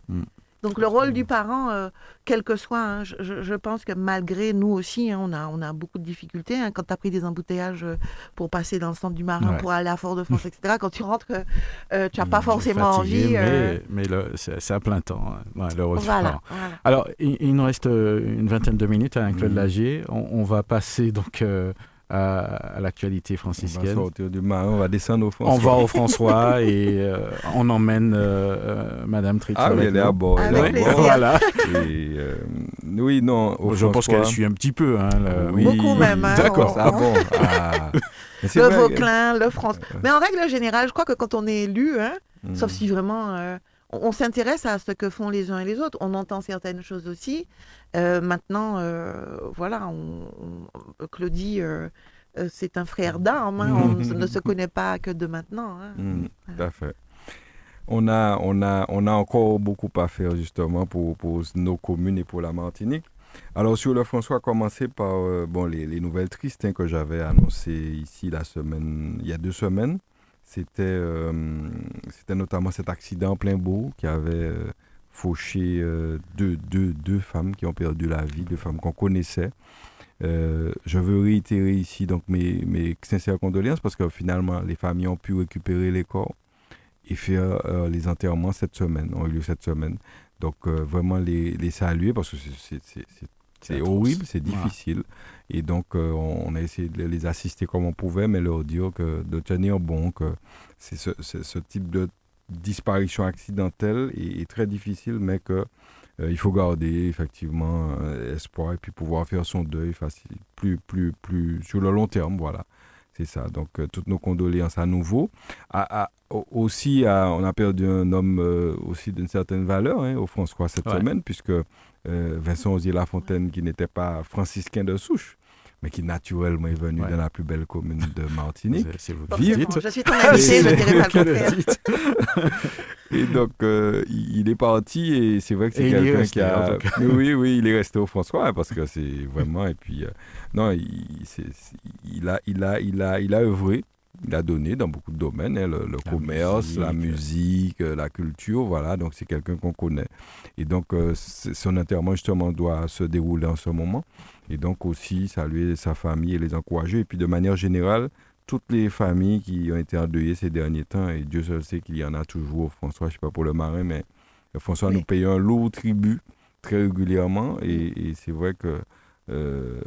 Donc le rôle du parent, euh, quel que soit, hein, je, pense que malgré nous aussi, hein, on, a, on a beaucoup de difficultés. hein, quand tu as pris des embouteillages euh, pour passer dans le centre du Marin, Ouais. pour aller à Fort-de-France, etc., quand tu rentres, euh, tu n'as pas Mm, forcément fatigué, envie. euh, Mais, c'est à plein temps, retour. voilà, voilà. Alors, il, il nous reste une vingtaine de minutes avec Claude Mhm. Lagier. On, on va passer donc à, à l'actualité On va franciscaine. sortir du marin, on va descendre au François. On va au François et euh, on emmène euh, euh, Madame Tritz. Ah oui, elle est à bord. elle est Avec à bord. plaisir. Voilà. Et, euh, oui, non. au Je pense qu'elle suit un petit peu. Hein, le- Oui, Beaucoup même, hein, D'accord. Ah bon ah. Le Vauclin, le France. Mais en règle générale, je crois que quand on est élu, hein, Mm. Sauf si vraiment euh, on, s'intéresse à ce que font les uns et les autres. On entend certaines choses aussi. Euh, maintenant, euh, voilà, on, on- Claudie, euh, c'est un frère d'armes. hein. On ne- se connaît pas que de maintenant. hein. Mm, tout à fait. On a, on, a, on a encore beaucoup à faire justement pour, pour nos communes et pour la Martinique. Alors sur le François, commencer par bon, les, les nouvelles tristes hein, que j'avais annoncées ici la semaine, il y a deux semaines. C'était euh, notamment cet accident en plein beau qui avait euh, fauché euh, deux, deux, deux femmes qui ont perdu la vie, deux femmes qu'on connaissait. Euh, je veux réitérer ici donc mes, mes sincères condoléances parce que finalement les familles ont pu récupérer les corps et faire les enterrements cette semaine, ont eu lieu cette semaine. Donc vraiment les, les saluer parce que c'est- c'est- horrible, c'est difficile. Et donc euh, on, a essayé de les assister comme on pouvait, mais leur dire que de tenir bon, que c'est ce, type de disparition accidentelle est, très difficile, mais que euh, il faut garder effectivement euh, espoir et puis pouvoir faire son deuil facile, plus, plus, plus sur le long terme, voilà. C'est ça. Donc, euh, toutes nos condoléances à nouveau. À- à- au- aussi, à- on a perdu un homme aussi d'une certaine valeur hein, au François cette Ouais. semaine, puisque euh, Vincent Osier-Lafontaine, qui n'était pas franciscain de souche, mais qui naturellement est venu Ouais. dans la plus belle commune de Martinique. C'est- vous dites. Je suis ton invité, je ne dirai pas le contraire. Et donc, euh, il est parti et c'est vrai que c'est il y est quelqu'un qui a. Oui, oui, il est resté au François hein, parce que c'est vraiment. Et puis, euh, non, il, a, il, a, il, a, il a œuvré, il a donné dans beaucoup de domaines, hein, le, le La commerce, la musique. euh, la culture, voilà. Donc, c'est quelqu'un qu'on connaît. Et donc, euh, son enterrement, justement, doit se dérouler en ce moment. Et donc, aussi, saluer sa famille et les encourager. Et puis, de manière générale, toutes les familles qui ont été endeuillées ces derniers temps, et Dieu seul sait qu'il y en a toujours, François, je ne sais pas pour le marin, mais François Oui. nous paye un lourd tribut très régulièrement, et, et c'est vrai que euh,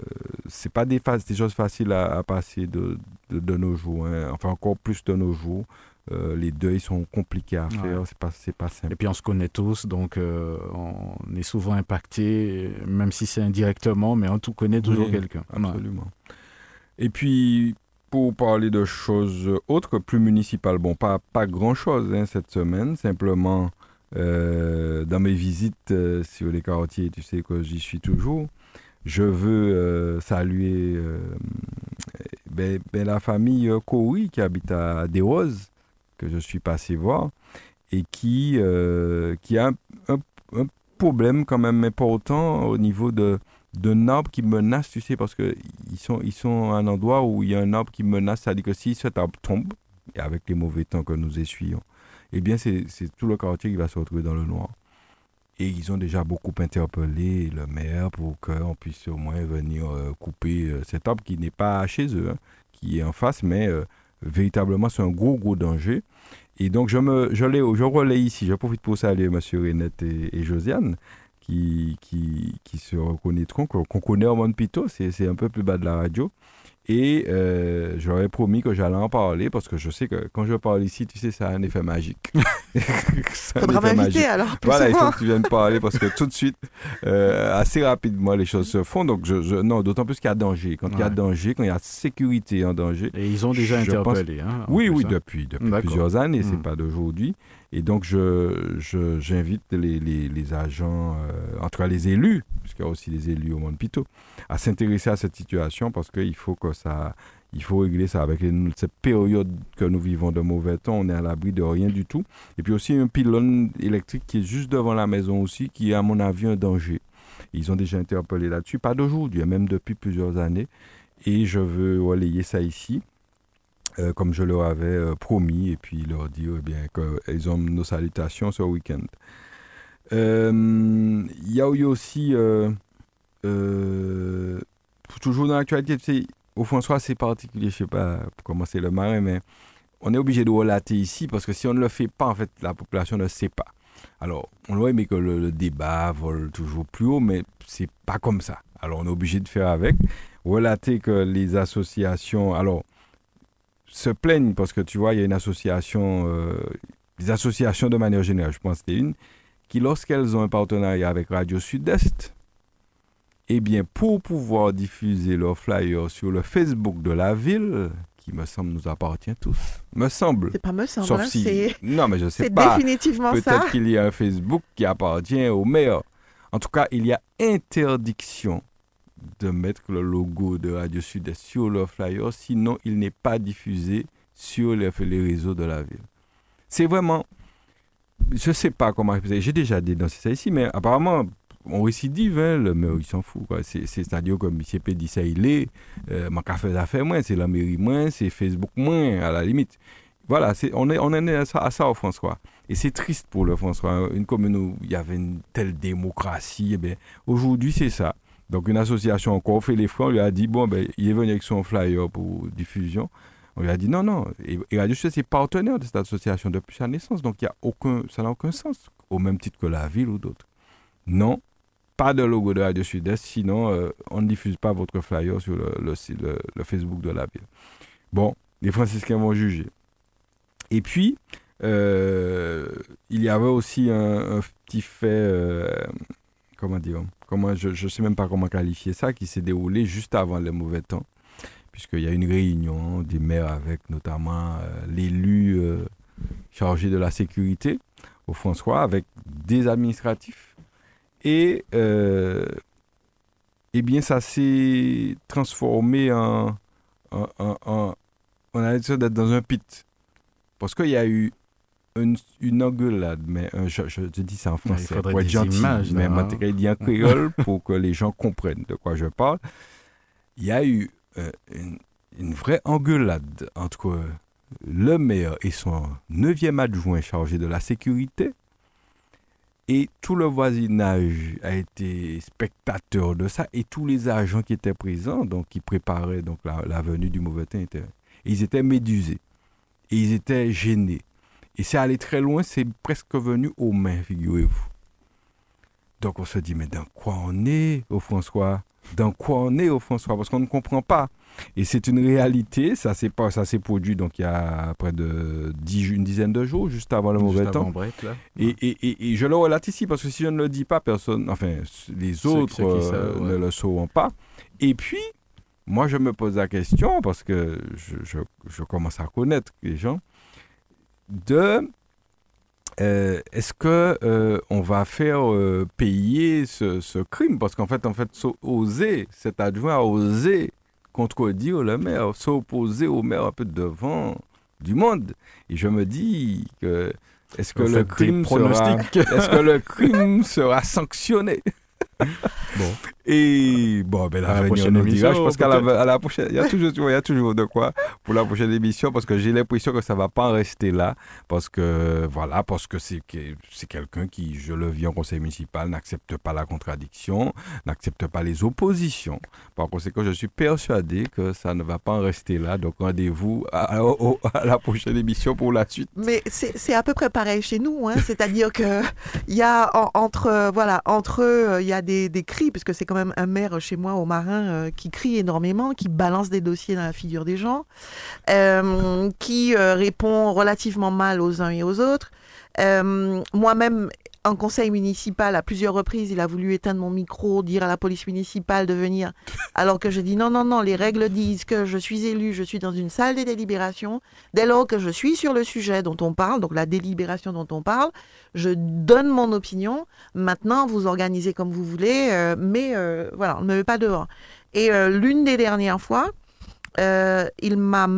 c'est pas des, choses faciles à, à passer de, de, de nos jours, hein. enfin encore plus de nos jours. Euh, les deuils sont compliqués à Ouais. faire, c'est pas, pas simple. Et puis on se connaît tous, donc euh, on est souvent impacté, même si c'est indirectement, mais on tout connaît toujours Oui, quelqu'un. Ouais. Absolument. Et puis, pour parler de choses autres, plus municipales, bon, pas, pas grand-chose hein, cette semaine, simplement euh, dans mes visites sur les quartiers, tu sais que j'y suis toujours, je veux euh, saluer euh, ben, ben, la famille euh, Kouri qui habite à Desroses, que je suis passé voir, et qui, qui a un, problème quand même important au niveau de d'un arbre qui menace, tu sais, parce que ils sont, ils sont à un endroit où il y a un arbre qui menace, c'est-à-dire que si cet arbre tombe, et avec les mauvais temps que nous essuyons, eh bien, c'est tout le quartier qui va se retrouver dans le noir. Et ils ont déjà beaucoup interpellé le maire pour qu'on puisse au moins venir euh, couper euh, cet arbre qui n'est pas chez eux, hein, qui est en face, mais euh, véritablement, c'est un gros, gros danger. Et donc, je, me, je, je relais ici, je profite pour saluer M. Renette et, et Josiane, qui, qui, qui se reconnaîtront, qu'on connaît au Monde Pito, c'est c'est un peu plus bas de la radio. Et euh, j'aurais promis que j'allais en parler parce que je sais que quand je parle ici, tu sais, ça a un effet magique. Faudra m'inviter alors. voilà, il faut que tu viennes parler parce que tout de suite, euh, assez rapidement, les choses se font. Donc, je, non, d'autant plus qu'il y a danger. Quand il y a danger, quand il y a sécurité en danger. Et ils ont déjà interpellé. Hein, oui, oui, hein. depuis, depuis plusieurs années. C'est hmm. pas d'aujourd'hui. Et donc, je, j'invite les, les, les, agents, euh, en tout cas les élus, puisqu'il y a aussi des élus au monde Pito, à s'intéresser à cette situation parce qu'il faut que ça, il faut régler ça avec cette période que nous vivons de mauvais temps. On est à l'abri de rien du tout. Et puis aussi un pylône électrique qui est juste devant la maison aussi, qui est à mon avis un danger. Ils ont déjà interpellé là-dessus, pas d'aujourd'hui, même depuis plusieurs années. Et je veux relayer ça ici. Euh, comme je leur avais euh, promis, et puis leur dire eh bien, qu'ils ont nos salutations ce week-end. Euh, il y a aussi, toujours dans l'actualité, au François, c'est particulier, je ne sais pas comment c'est le marin, mais on est obligé de relater ici parce que si on ne le fait pas, en fait, la population ne sait pas. Alors, on aurait aimé que le, le, débat vole toujours plus haut, mais c'est pas comme ça. Alors, on est obligé de faire avec. Relater que les associations. Alors, se plaignent parce que tu vois, il y a une association, euh, des associations de manière générale, je pense que c'était une, qui lorsqu'elles ont un partenariat avec Radio Sud-Est, eh bien, pour pouvoir diffuser leurs flyers sur le Facebook de la ville, qui me semble nous appartient tous, me semble. C'est pas me semble, Sauf hein, si... Non, mais je sais pas. C'est définitivement ça. Peut-être qu'il y a un Facebook qui appartient au maire. En tout cas, il y a interdiction de mettre le logo de Radio Sud sur le flyer, sinon il n'est pas diffusé sur les, réseaux de la ville. C'est vraiment, je ne sais pas comment, j'ai déjà dénoncé ça ici, mais apparemment, on récidive, hein, mais il s'en fout. C'est-à-dire que M. Dit ça, il est, euh, mon café d'affaires moins, c'est la mairie moins, c'est Facebook moins, à la limite. Voilà, on, est, en est à ça, au François. Et c'est triste pour le François. Une commune où il y avait une telle démocratie, eh aujourd'hui c'est ça. Donc une association encore fait les frais, on lui a dit, bon, ben, il est venu avec son flyer pour diffusion. On lui a dit non, non. Et, Radio Sud, c'est partenaire de cette association depuis sa naissance. Donc y a aucun, ça n'a aucun sens, au même titre que la ville ou d'autres. Non, pas de logo de Radio Sud-Est, sinon euh, on ne diffuse pas votre flyer sur le, Facebook de la ville. Bon, les franciscains vont juger. Et puis, euh, il y avait aussi un, petit fait, euh, comment dire, comment, je ne sais même pas comment qualifier ça, qui s'est déroulé juste avant le mauvais temps, puisqu'il y a une réunion des maires avec notamment euh, l'élu euh, chargé de la sécurité au François, avec des administratifs. Et euh, eh bien, ça s'est transformé en, On a l'impression d'être dans un pit. Parce qu'il y a eu une, une engueulade, mais je, je, dis ça en français pour être gentil, mais hein. en créole pour que les gens comprennent de quoi je parle. Il y a eu euh, une, une, vraie engueulade entre le maire et son neuvième adjoint chargé de la sécurité. Et tout le voisinage a été spectateur de ça et tous les agents qui étaient présents, donc qui préparaient donc la, la venue du mauvais temps, étaient, ils étaient médusés et ils étaient gênés. Et c'est allé très loin, c'est presque venu aux mains, figurez-vous. Donc on se dit, mais dans quoi on est, au François? Dans quoi on est, au François? Parce qu'on ne comprend pas. Et c'est une réalité, ça s'est pas, ça s'est produit donc il y a près de une dizaine de jours, juste avant le mauvais temps. Et, et, et, je le relate ici parce que si je ne le dis pas, personne, enfin les autres euh, ne le sauront pas. Et puis, moi je me pose la question parce que je, je, je commence à connaître les gens de euh, est-ce que euh, on va faire euh, payer ce, crime? Parce qu'en fait en fait oser cet adjoint a osé contredire le maire s'opposer au maire un peu devant du monde. Et je me dis que est-ce que le crime sera est-ce que le crime sera sanctionné? Bon. Et bon, ben la, prochaine émission, je pense qu'à la, la, prochaine, il y, a toujours, il y a toujours de quoi pour la prochaine émission parce que j'ai l'impression que ça va pas en rester là parce que voilà, parce que c'est c'est quelqu'un qui, je le vis en conseil municipal, n'accepte pas la contradiction, n'accepte pas les oppositions. Par conséquent, je suis persuadé que ça ne va pas en rester là. Donc rendez-vous à, la prochaine émission pour la suite. Mais c'est à peu près pareil chez nous, hein? c'est-à-dire que il y a entre voilà entre il y a des, des cris, puisque c'est quand même un maire chez moi au Marin euh, qui crie énormément, qui balance des dossiers dans la figure des gens, euh, qui euh, répond relativement mal aux uns et aux autres. Moi-même, en conseil municipal, à plusieurs reprises, il a voulu éteindre mon micro, dire à la police municipale de venir, alors que je dis non, non, non, les règles disent que je suis élu, je suis dans une salle des délibérations. Dès lors que je suis sur le sujet dont on parle, donc la délibération dont on parle, je donne mon opinion. Maintenant, vous organisez comme vous voulez, euh, mais euh, voilà, on ne me met pas dehors. Et euh, l'une des dernières fois, euh, il m'a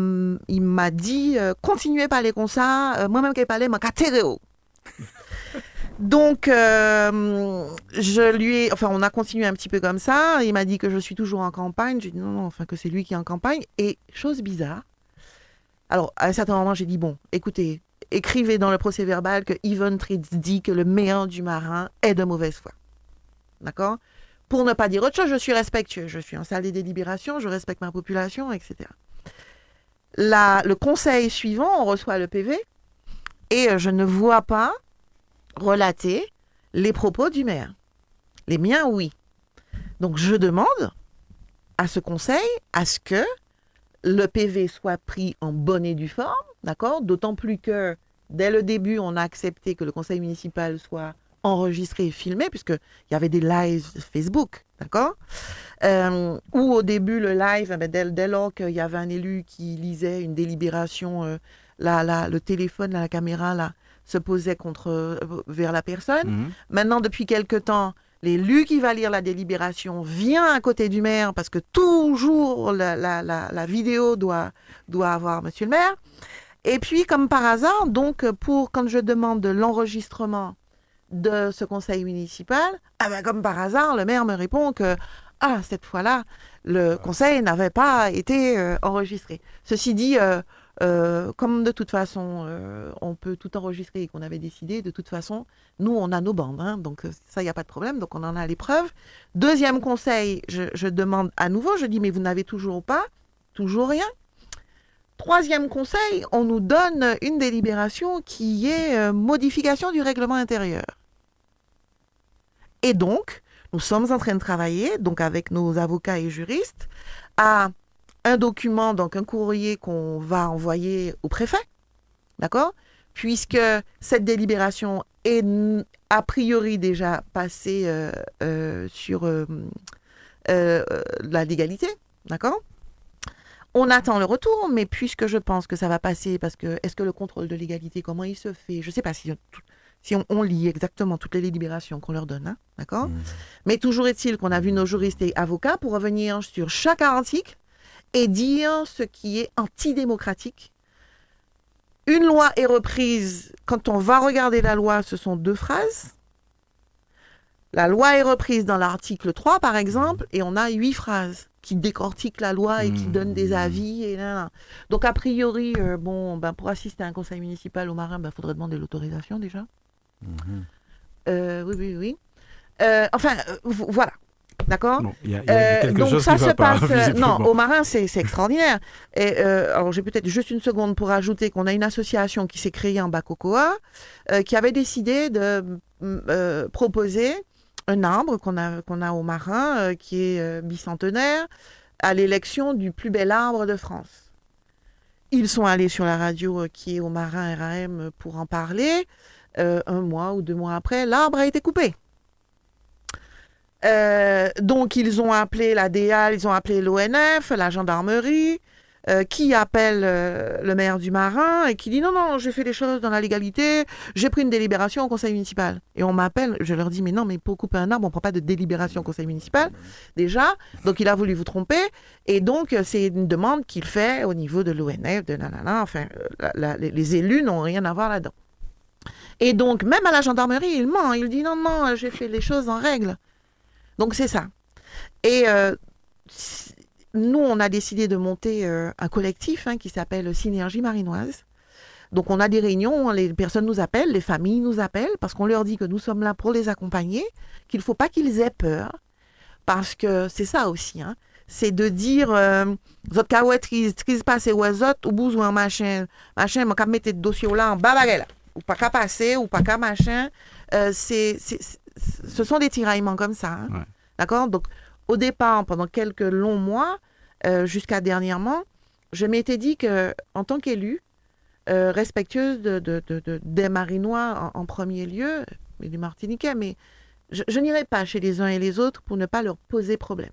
il m'a dit euh, continuez pas les comme ça moi-même qui parlé m'a catéréo donc euh, je lui ai enfin on a continué un petit peu comme ça. Il m'a dit que je suis toujours en campagne. J'ai dit non non enfin que c'est lui qui est en campagne. Et chose bizarre alors à un certain moment j'ai dit bon écoutez écrivez dans le procès verbal que Yvonne Tritz dit que le maire du marin est de mauvaise foi. D'accord? Pour ne pas dire autre chose, je suis respectueux. Je suis en salle des délibérations, je respecte ma population, etc. La- le conseil suivant, on reçoit le PV et je ne vois pas relater les propos du maire. Les miens, oui. Donc je demande à ce conseil à ce que le PV soit pris en bonne et due forme, d'accord? D'autant plus que dès le début, on a accepté que le conseil municipal soit enregistré et filmé, puisqu'il y avait des lives Facebook, d'accord? Euh, Ou au début, le live, eh ben, dès, lors qu'il y avait un élu qui lisait une délibération, euh, là, là, le téléphone, la caméra, là, se posait contre, euh, vers la personne. Mhm. Maintenant, depuis quelque temps, l'élu qui va lire la délibération vient à côté du maire parce que toujours la, la- la- la vidéo doit, doit avoir monsieur le maire. Et puis, comme par hasard, donc, pour quand je demande de l'enregistrement de ce conseil municipal, ah ben, comme par hasard, le maire me répond que ah, cette fois-là, le conseil n'avait pas été euh, enregistré. Ceci dit, euh, euh, comme de toute façon, euh, on peut tout enregistrer et qu'on avait décidé, de toute façon, nous, on a nos bandes, hein, donc euh, ça, il n'y a pas de problème, donc on en a les preuves. Deuxième conseil, je, demande à nouveau, je dis, mais vous n'avez toujours pas, toujours rien. Troisième conseil, on nous donne une délibération qui est modification du règlement intérieur. Et donc, nous sommes en train de travailler, donc avec nos avocats et juristes, à un document, donc un courrier qu'on va envoyer au préfet, d'accord? Puisque cette délibération est a priori déjà passée euh, euh, sur euh, la légalité, d'accord? On attend le retour, mais puisque je pense que ça va passer, parce que est-ce que le contrôle de légalité, comment il se fait? Je ne sais pas si, si on, on lit exactement toutes les délibérations qu'on leur donne, hein, d'accord? Mhm. Mais toujours est-il qu'on a vu nos juristes et avocats pour revenir sur chaque article et dire ce qui est antidémocratique. Une loi est reprise, quand on va regarder la loi, ce sont deux phrases. La loi est reprise dans l'article 3, par exemple, et on a huit phrases qui décortiquent la loi et qui Mhm. donnent des avis. Et là, là. Donc, a priori, euh, bon, ben, pour assister à un conseil municipal au marin, il faudrait demander l'autorisation déjà. Mhm. Euh, oui, oui, oui. Euh, enfin, vo- voilà. D'accord Bon, euh, donc ça se pas, passe. euh, non, au marin, c'est extraordinaire. Et euh, alors j'ai peut-être juste une seconde pour ajouter qu'on a une association qui s'est créée en Bacocoa, euh, qui avait décidé de mm, proposer un arbre qu'on a qu'on a au marin, qui est bicentenaire, à l'élection du plus bel arbre de France. Ils sont allés sur la radio qui est au marin RAM pour en parler. Un mois ou deux mois après, l'arbre a été coupé. Euh, donc, ils ont appelé la DEAL, ils ont appelé l'ONF, la gendarmerie, euh, qui appelle euh, le maire du Marin et qui dit non, non, j'ai fait les choses dans la légalité, j'ai pris une délibération au conseil municipal. Et on m'appelle, je leur dis mais non, mais pour couper un arbre, on ne prend pas de délibération au conseil municipal, déjà. Donc, il a voulu vous tromper. Et donc, c'est une demande qu'il fait au niveau de l'ONF, de nanana, enfin, la- les élus n'ont rien à voir là-dedans. Et donc, même à la gendarmerie, il ment. Il dit non, non, j'ai fait les choses en règle. Donc, c'est ça. Et euh, nous, on a décidé de monter euh, un collectif hein, qui s'appelle Synergie Marinoise. Donc, on a des réunions, les personnes nous appellent, les familles nous appellent, parce qu'on leur dit que nous sommes là pour les accompagner, qu'il ne faut pas qu'ils aient peur, parce que c'est ça aussi. Hein, c'est de dire, euh, wè triz, triz pase wè zot, ou un machin, machin, m'a ka mette dossier là en bas. Ou pas qu'à passer, ou pas qu'à machin. Euh, c'est, c'est- ce sont des tiraillements comme ça. hein. Ouais. D'accord? Donc, au départ, pendant quelques longs mois, euh, jusqu'à dernièrement, je m'étais dit que, en tant qu'élue, euh, respectueuse de, de- de- de- des Marinois en, en premier lieu, et des Martiniquais, mais je, je n'irai pas chez les uns et les autres pour ne pas leur poser problème.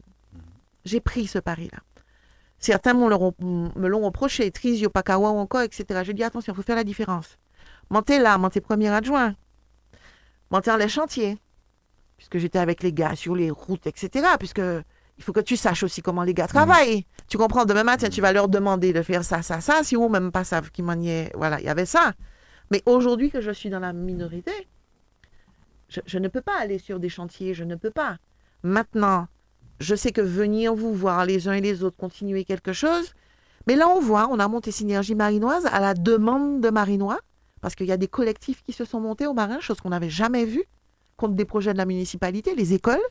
J'ai pris ce pari-là. Certains me l'ont reproché, Tris, Yopakawa ou encore, etc. J'ai dit attention, il faut faire la différence. Montez là, montez premier adjoint. Montez les chantiers. Puisque j'étais avec les gars sur les routes, etc. Puisque il faut que tu saches aussi comment les gars travaillent. Tu comprends, demain matin, tu vas leur demander de faire ça, ça, ça, si ou même pas savent qui maniait. Voilà, il y avait ça. Mais aujourd'hui que je suis dans la minorité, je, je ne peux pas aller sur des chantiers, je ne peux pas. Maintenant, je sais que venir vous voir les uns et les autres continuer quelque chose, mais là on voit, on a monté Synergie Marinoise à la demande de Marinois, parce qu'il y a des collectifs qui se sont montés au Marin, chose qu'on n'avait jamais vue, contre des projets de la municipalité, les écoles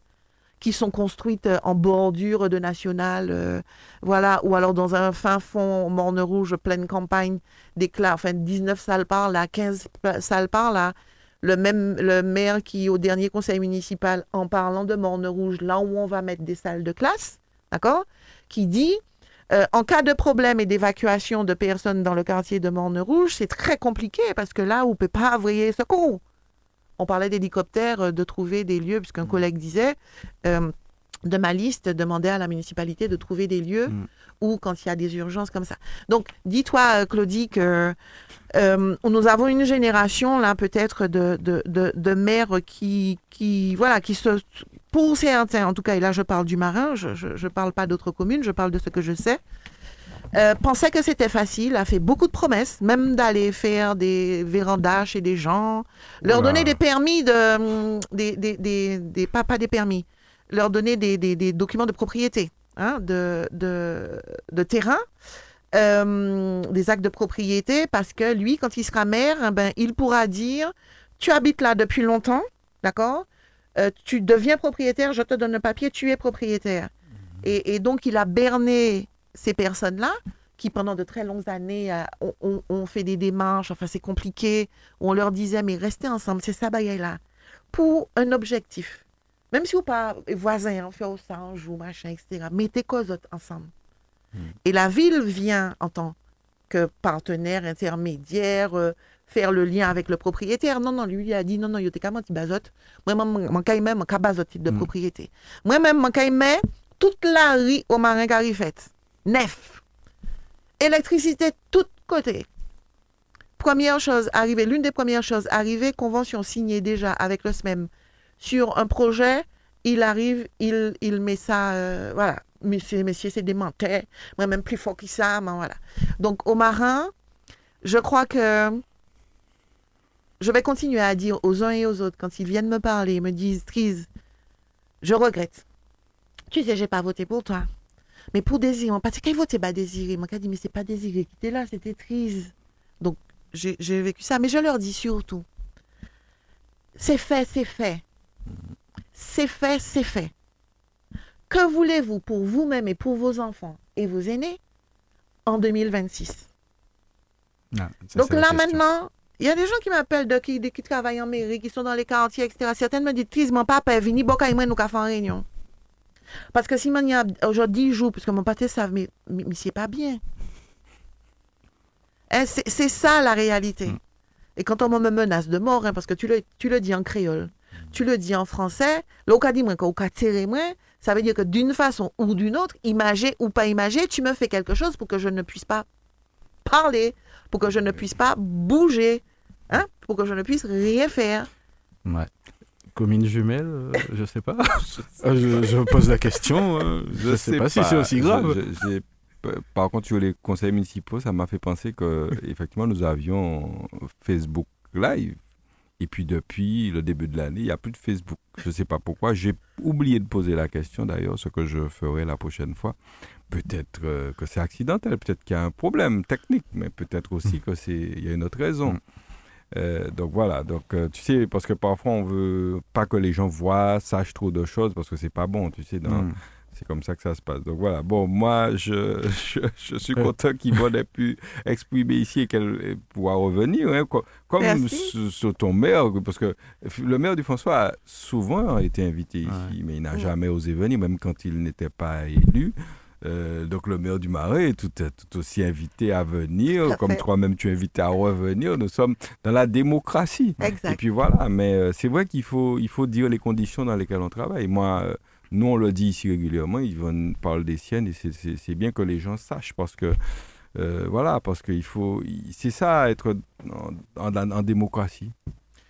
qui sont construites euh, en bordure de national, euh, voilà, ou alors dans un fin fond morne rouge, pleine campagne, des cla- enfin 19 salles par là, 15 pa- salles par là. Le même le maire qui, au dernier conseil municipal, en parlant de morne rouge, là où on va mettre des salles de classe, d'accord, qui dit euh, en cas de problème et d'évacuation de personnes dans le quartier de morne rouge, c'est très compliqué parce que là, on ne peut pas envoyer secours on parlait d'hélicoptères, euh, de trouver des lieux, puisqu'un collègue disait, euh, de ma liste, demandait à la municipalité de trouver des lieux Mm. où, quand il y a des urgences comme ça. Donc, dis-toi, euh, Claudie, que euh, nous avons une génération, là, peut-être, de, de, de, de maires qui, qui, voilà, qui se... Pour certains, en tout cas, et là, je parle du marin, je ne parle pas d'autres communes, je parle de ce que je sais, euh, pensait que c'était facile, a fait beaucoup de promesses, même d'aller faire des vérandas chez des gens, leur Oula. donner des permis de, hum, des, des, des, des- pas, pas des permis, leur donner des, des, des documents de propriété, hein, de, de, de terrain, euh, des actes de propriété, parce que lui, quand il sera maire, eh ben, il pourra dire, tu habites là depuis longtemps, d'accord Euh, Tu deviens propriétaire, je te donne le papier, tu es propriétaire. Et, et donc, il a berné ces personnes-là qui, pendant de très longues années, euh, ont, fait des démarches, enfin, c'est compliqué, où on leur disait, mais restez ensemble, c'est ça, là pour un objectif. Même si vous pas voisins, hein, faire ça un jour, machin, etc. Mettez cause ensemble. Et la ville vient en tant que partenaire intermédiaire, euh, faire le lien avec le propriétaire. Non, non, lui, il a dit non, non, il était quand bazote. Moi-même, mon cas, même, mon titre de Mm. propriété. Moi-même, mon mais toute la rue au marin carifette. Nef. Électricité, tout côté. Première chose arrivée, l'une des premières choses arrivées, convention signée déjà avec le SMEM sur un projet, il arrive, il, il met ça, euh, voilà, monsieur, monsieur, c'est démenté, moi-même plus fort que ça, voilà. Donc, au marin, je crois que je vais continuer à dire aux uns et aux autres, quand ils viennent me parler, me disent, Trise, je regrette. Tu sais, j'ai pas voté pour toi. Mais pour Désiré, parce qu'il votait pas Désiré. Moi, dit, mais c'est pas Désiré qui était là, c'était Trise. Donc, j'ai vécu ça. Mais je leur dis surtout, c'est fait, c'est fait. C'est fait, c'est fait. Que voulez-vous pour vous-même et pour vos enfants et vos aînés en 2026 Ah, ça, Donc là, maintenant, il y a des gens qui m'appellent, de, qui, de- qui travaillent en mairie, qui sont dans les quartiers, etc. Certaines me disent, Trise, mon papa est venu, boka et moi, nous fait en réunion. Parce que si il y a aujourd'hui 10 jours, puisque mon pâté savent, mais, mais, mais c'est pas bien. Hein, c'est ça la réalité. Mm. Et quand on me menace de mort, hein, parce que tu le, tu le dis en créole, tu le dis en français, là, dit moi, quand on tiré moi, ça veut dire que d'une façon ou d'une autre, imagé ou pas imagé, tu me fais quelque chose pour que je ne puisse pas parler, pour que je ne puisse pas bouger, hein, pour que je ne puisse rien faire. Ouais. Commune jumelle, euh, je sais pas. Euh, je, je pose la question. euh, je, sais, pas, si c'est aussi grave. Je- par contre, sur les conseils municipaux, ça m'a fait penser que effectivement nous avions Facebook Live. Et puis depuis le début de l'année, il n'y a plus de Facebook. Je ne sais pas pourquoi. J'ai oublié de poser la question d'ailleurs, ce que je ferai la prochaine fois. Peut-être euh, que c'est accidentel, peut-être qu'il y a un problème technique, mais peut-être aussi que c'est il y a une autre raison. Euh, donc voilà, donc euh, tu sais, parce que parfois on veut pas que les gens voient, sachent trop de choses, parce que c'est pas bon, tu sais, dans, Mm. C'est comme ça que ça se passe. Donc voilà, bon, moi, je, je, suis content qu'Yvonne ait pu exprimer ici et qu'elle pouvoir revenir. Hein, comme sur ton maire, parce que le maire du François a souvent été invité ici, mais il n'a jamais osé venir, même quand il n'était pas élu. Euh, donc le maire du Marais est tout, tout aussi invité à venir, comme toi-même tu es invité à revenir. Nous sommes dans la démocratie. Exact. Et puis voilà, mais euh, c'est vrai qu'il faut, il faut dire les conditions dans lesquelles on travaille. Moi, euh, nous, on le dit ici régulièrement, ils vont parler des siennes et c'est bien que les gens sachent parce que, voilà, parce qu'il faut, c'est ça, être en, démocratie.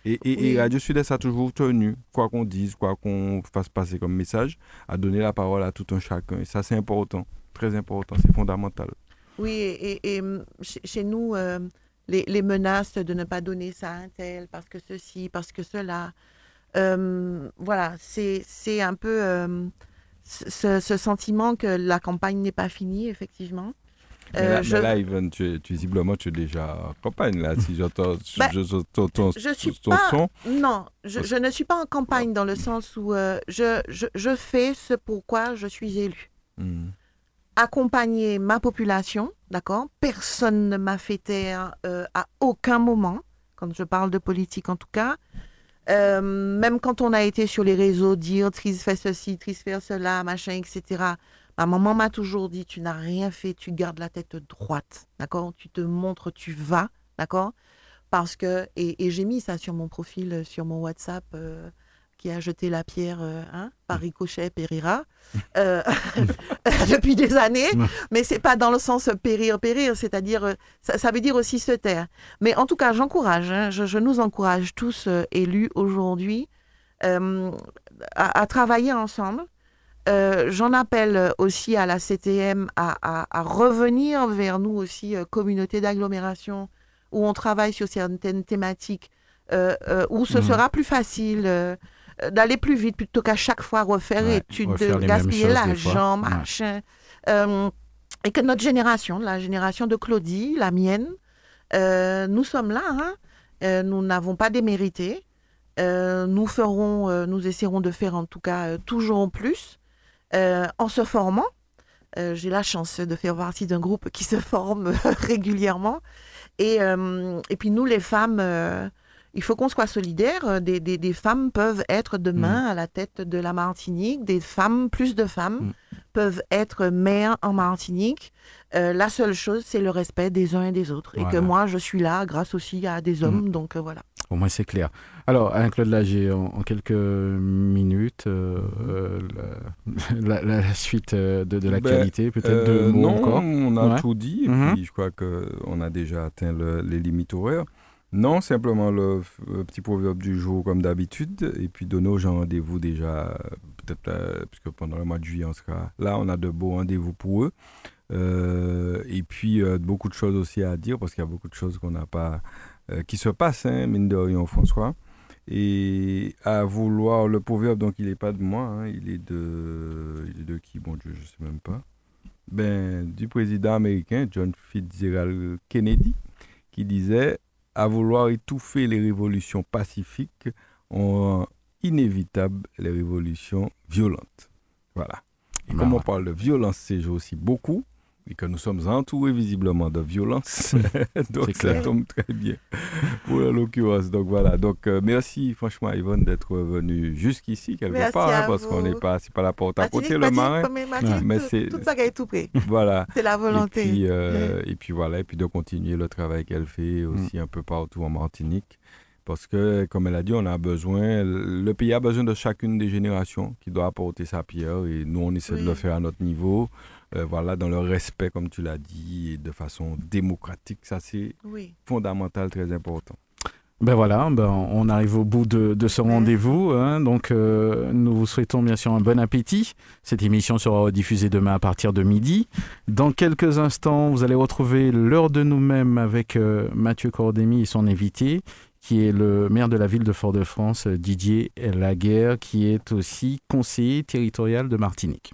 Et, et, Radio Sud-Est a toujours tenu, quoi qu'on dise, quoi qu'on fasse passer comme message, à donner la parole à tout un chacun. Et ça, c'est important, très important, c'est fondamental. Oui, et, hum, chez nous, euh, les, les, menaces de ne pas donner ça à un tel, parce que ceci, parce que cela, euh, voilà, c'est un peu euh, ce, sentiment que la campagne n'est pas finie, effectivement. Mais là, euh, mais tu, visiblement, tu es déjà en campagne, là, si j'entends bah, je, je suis pas, Non, je, ne suis pas en campagne dans le sens où je, je, fais ce pourquoi je suis élu. Hmm. Accompagner ma population, d'accord? Personne ne m'a fait taire à aucun moment, quand je parle de politique en tout cas. Euh, même quand on a été sur les réseaux, dire Tris fait ceci, Tris fait cela, machin, etc. Ma maman m'a toujours dit tu n'as rien fait, tu gardes la tête droite, d'accord? Tu te montres, tu vas, d'accord? Parce que, et, j'ai mis ça sur mon profil, euh, sur mon WhatsApp. Euh, qui a jeté la pierre euh, hein, par ricochet, périra, depuis des années. Mais c'est pas dans le sens périr, périr, c'est-à-dire, ça, veut dire aussi se taire. Mais en tout cas, j'encourage, hein, je, nous encourage tous élus aujourd'hui à, travailler ensemble. J'en appelle aussi à la CTM à, à revenir vers nous aussi, communauté d'agglomération, où on travaille sur certaines thématiques, où ce mmh. sera plus facile euh, d'aller plus vite plutôt qu'à chaque fois refaire études, de gaspiller l'argent, machin. Euh, et que notre génération, la génération de Claudie, la mienne, euh, nous sommes là. Hein. nous n'avons pas démérité. nous ferons, nous essaierons de faire en tout cas toujours plus en se formant. J'ai la chance de faire partie d'un groupe qui se forme régulièrement. Et, et puis nous, les femmes, il faut qu'on soit solidaire. Euh, des, des, femmes peuvent être demain mm. à la tête de la Martinique. Des femmes, plus de femmes, mm. peuvent être maires en Martinique. Euh, la seule chose, c'est le respect des uns et des autres. Et que moi, je suis là grâce aussi à des hommes. Mm. Donc euh, voilà. Au moins, c'est clair. Alors, Alain-Claude Lager, en, en, quelques minutes, la, suite de, de ben, l'actualité, peut-être de mots non, encore on a tout dit. Et mm-hmm. puis, je crois qu'on a déjà atteint les limites horaires. Non, simplement le, petit proverbe du jour comme d'habitude. Et puis donner aux gens rendez-vous déjà, peut-être, euh, puisque pendant le mois de juillet, on sera là, on a de beaux rendez-vous pour eux. Euh, et puis euh, beaucoup de choses aussi à dire, parce qu'il y a beaucoup de choses qu'on n'a pas, qui se passent, hein, mine de rien, François. Et à vouloir, le proverbe, donc il n'est pas de moi, hein, il, est de, il est de qui, bon Dieu, je ne sais même pas. Ben, du président américain John Fitzgerald Kennedy, qui disait à vouloir étouffer les révolutions pacifiques, on rend inévitable les révolutions violentes. Voilà. Et comme on parle de violence ces jours aussi beaucoup, et que nous sommes entourés visiblement de violence. donc ça tombe très bien pour l'occurrence. Donc voilà. Donc euh, merci franchement Yvonne d'être venue jusqu'ici quelque part hein, parce qu'on n'est pas c'est pas la porte à côté le marin. Mais c'est tout ça qui est tout près. Voilà. c'est la volonté. Et puis, euh, et puis, voilà et puis de continuer le travail qu'elle fait aussi mm. un peu partout en Martinique. Parce que, comme elle a dit, on a besoin, le pays a besoin de chacune des générations qui doit apporter sa pierre et nous, on essaie de le faire à notre niveau. Euh, voilà, dans le respect, comme tu l'as dit, et de façon démocratique. Ça, c'est fondamental, très important. Ben voilà, ben on arrive au bout de, ce rendez-vous. Hein. donc, euh, nous vous souhaitons bien sûr un bon appétit. Cette émission sera diffusée demain à partir de midi. Dans quelques instants, vous allez retrouver l'heure de nous-mêmes avec euh, Mathieu Cordémy et son invité, qui est le maire de la ville de Fort-de-France, Didier Laguerre, qui est aussi conseiller territorial de Martinique.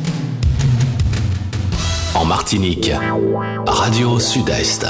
En Martinique, Radio Sud-Est.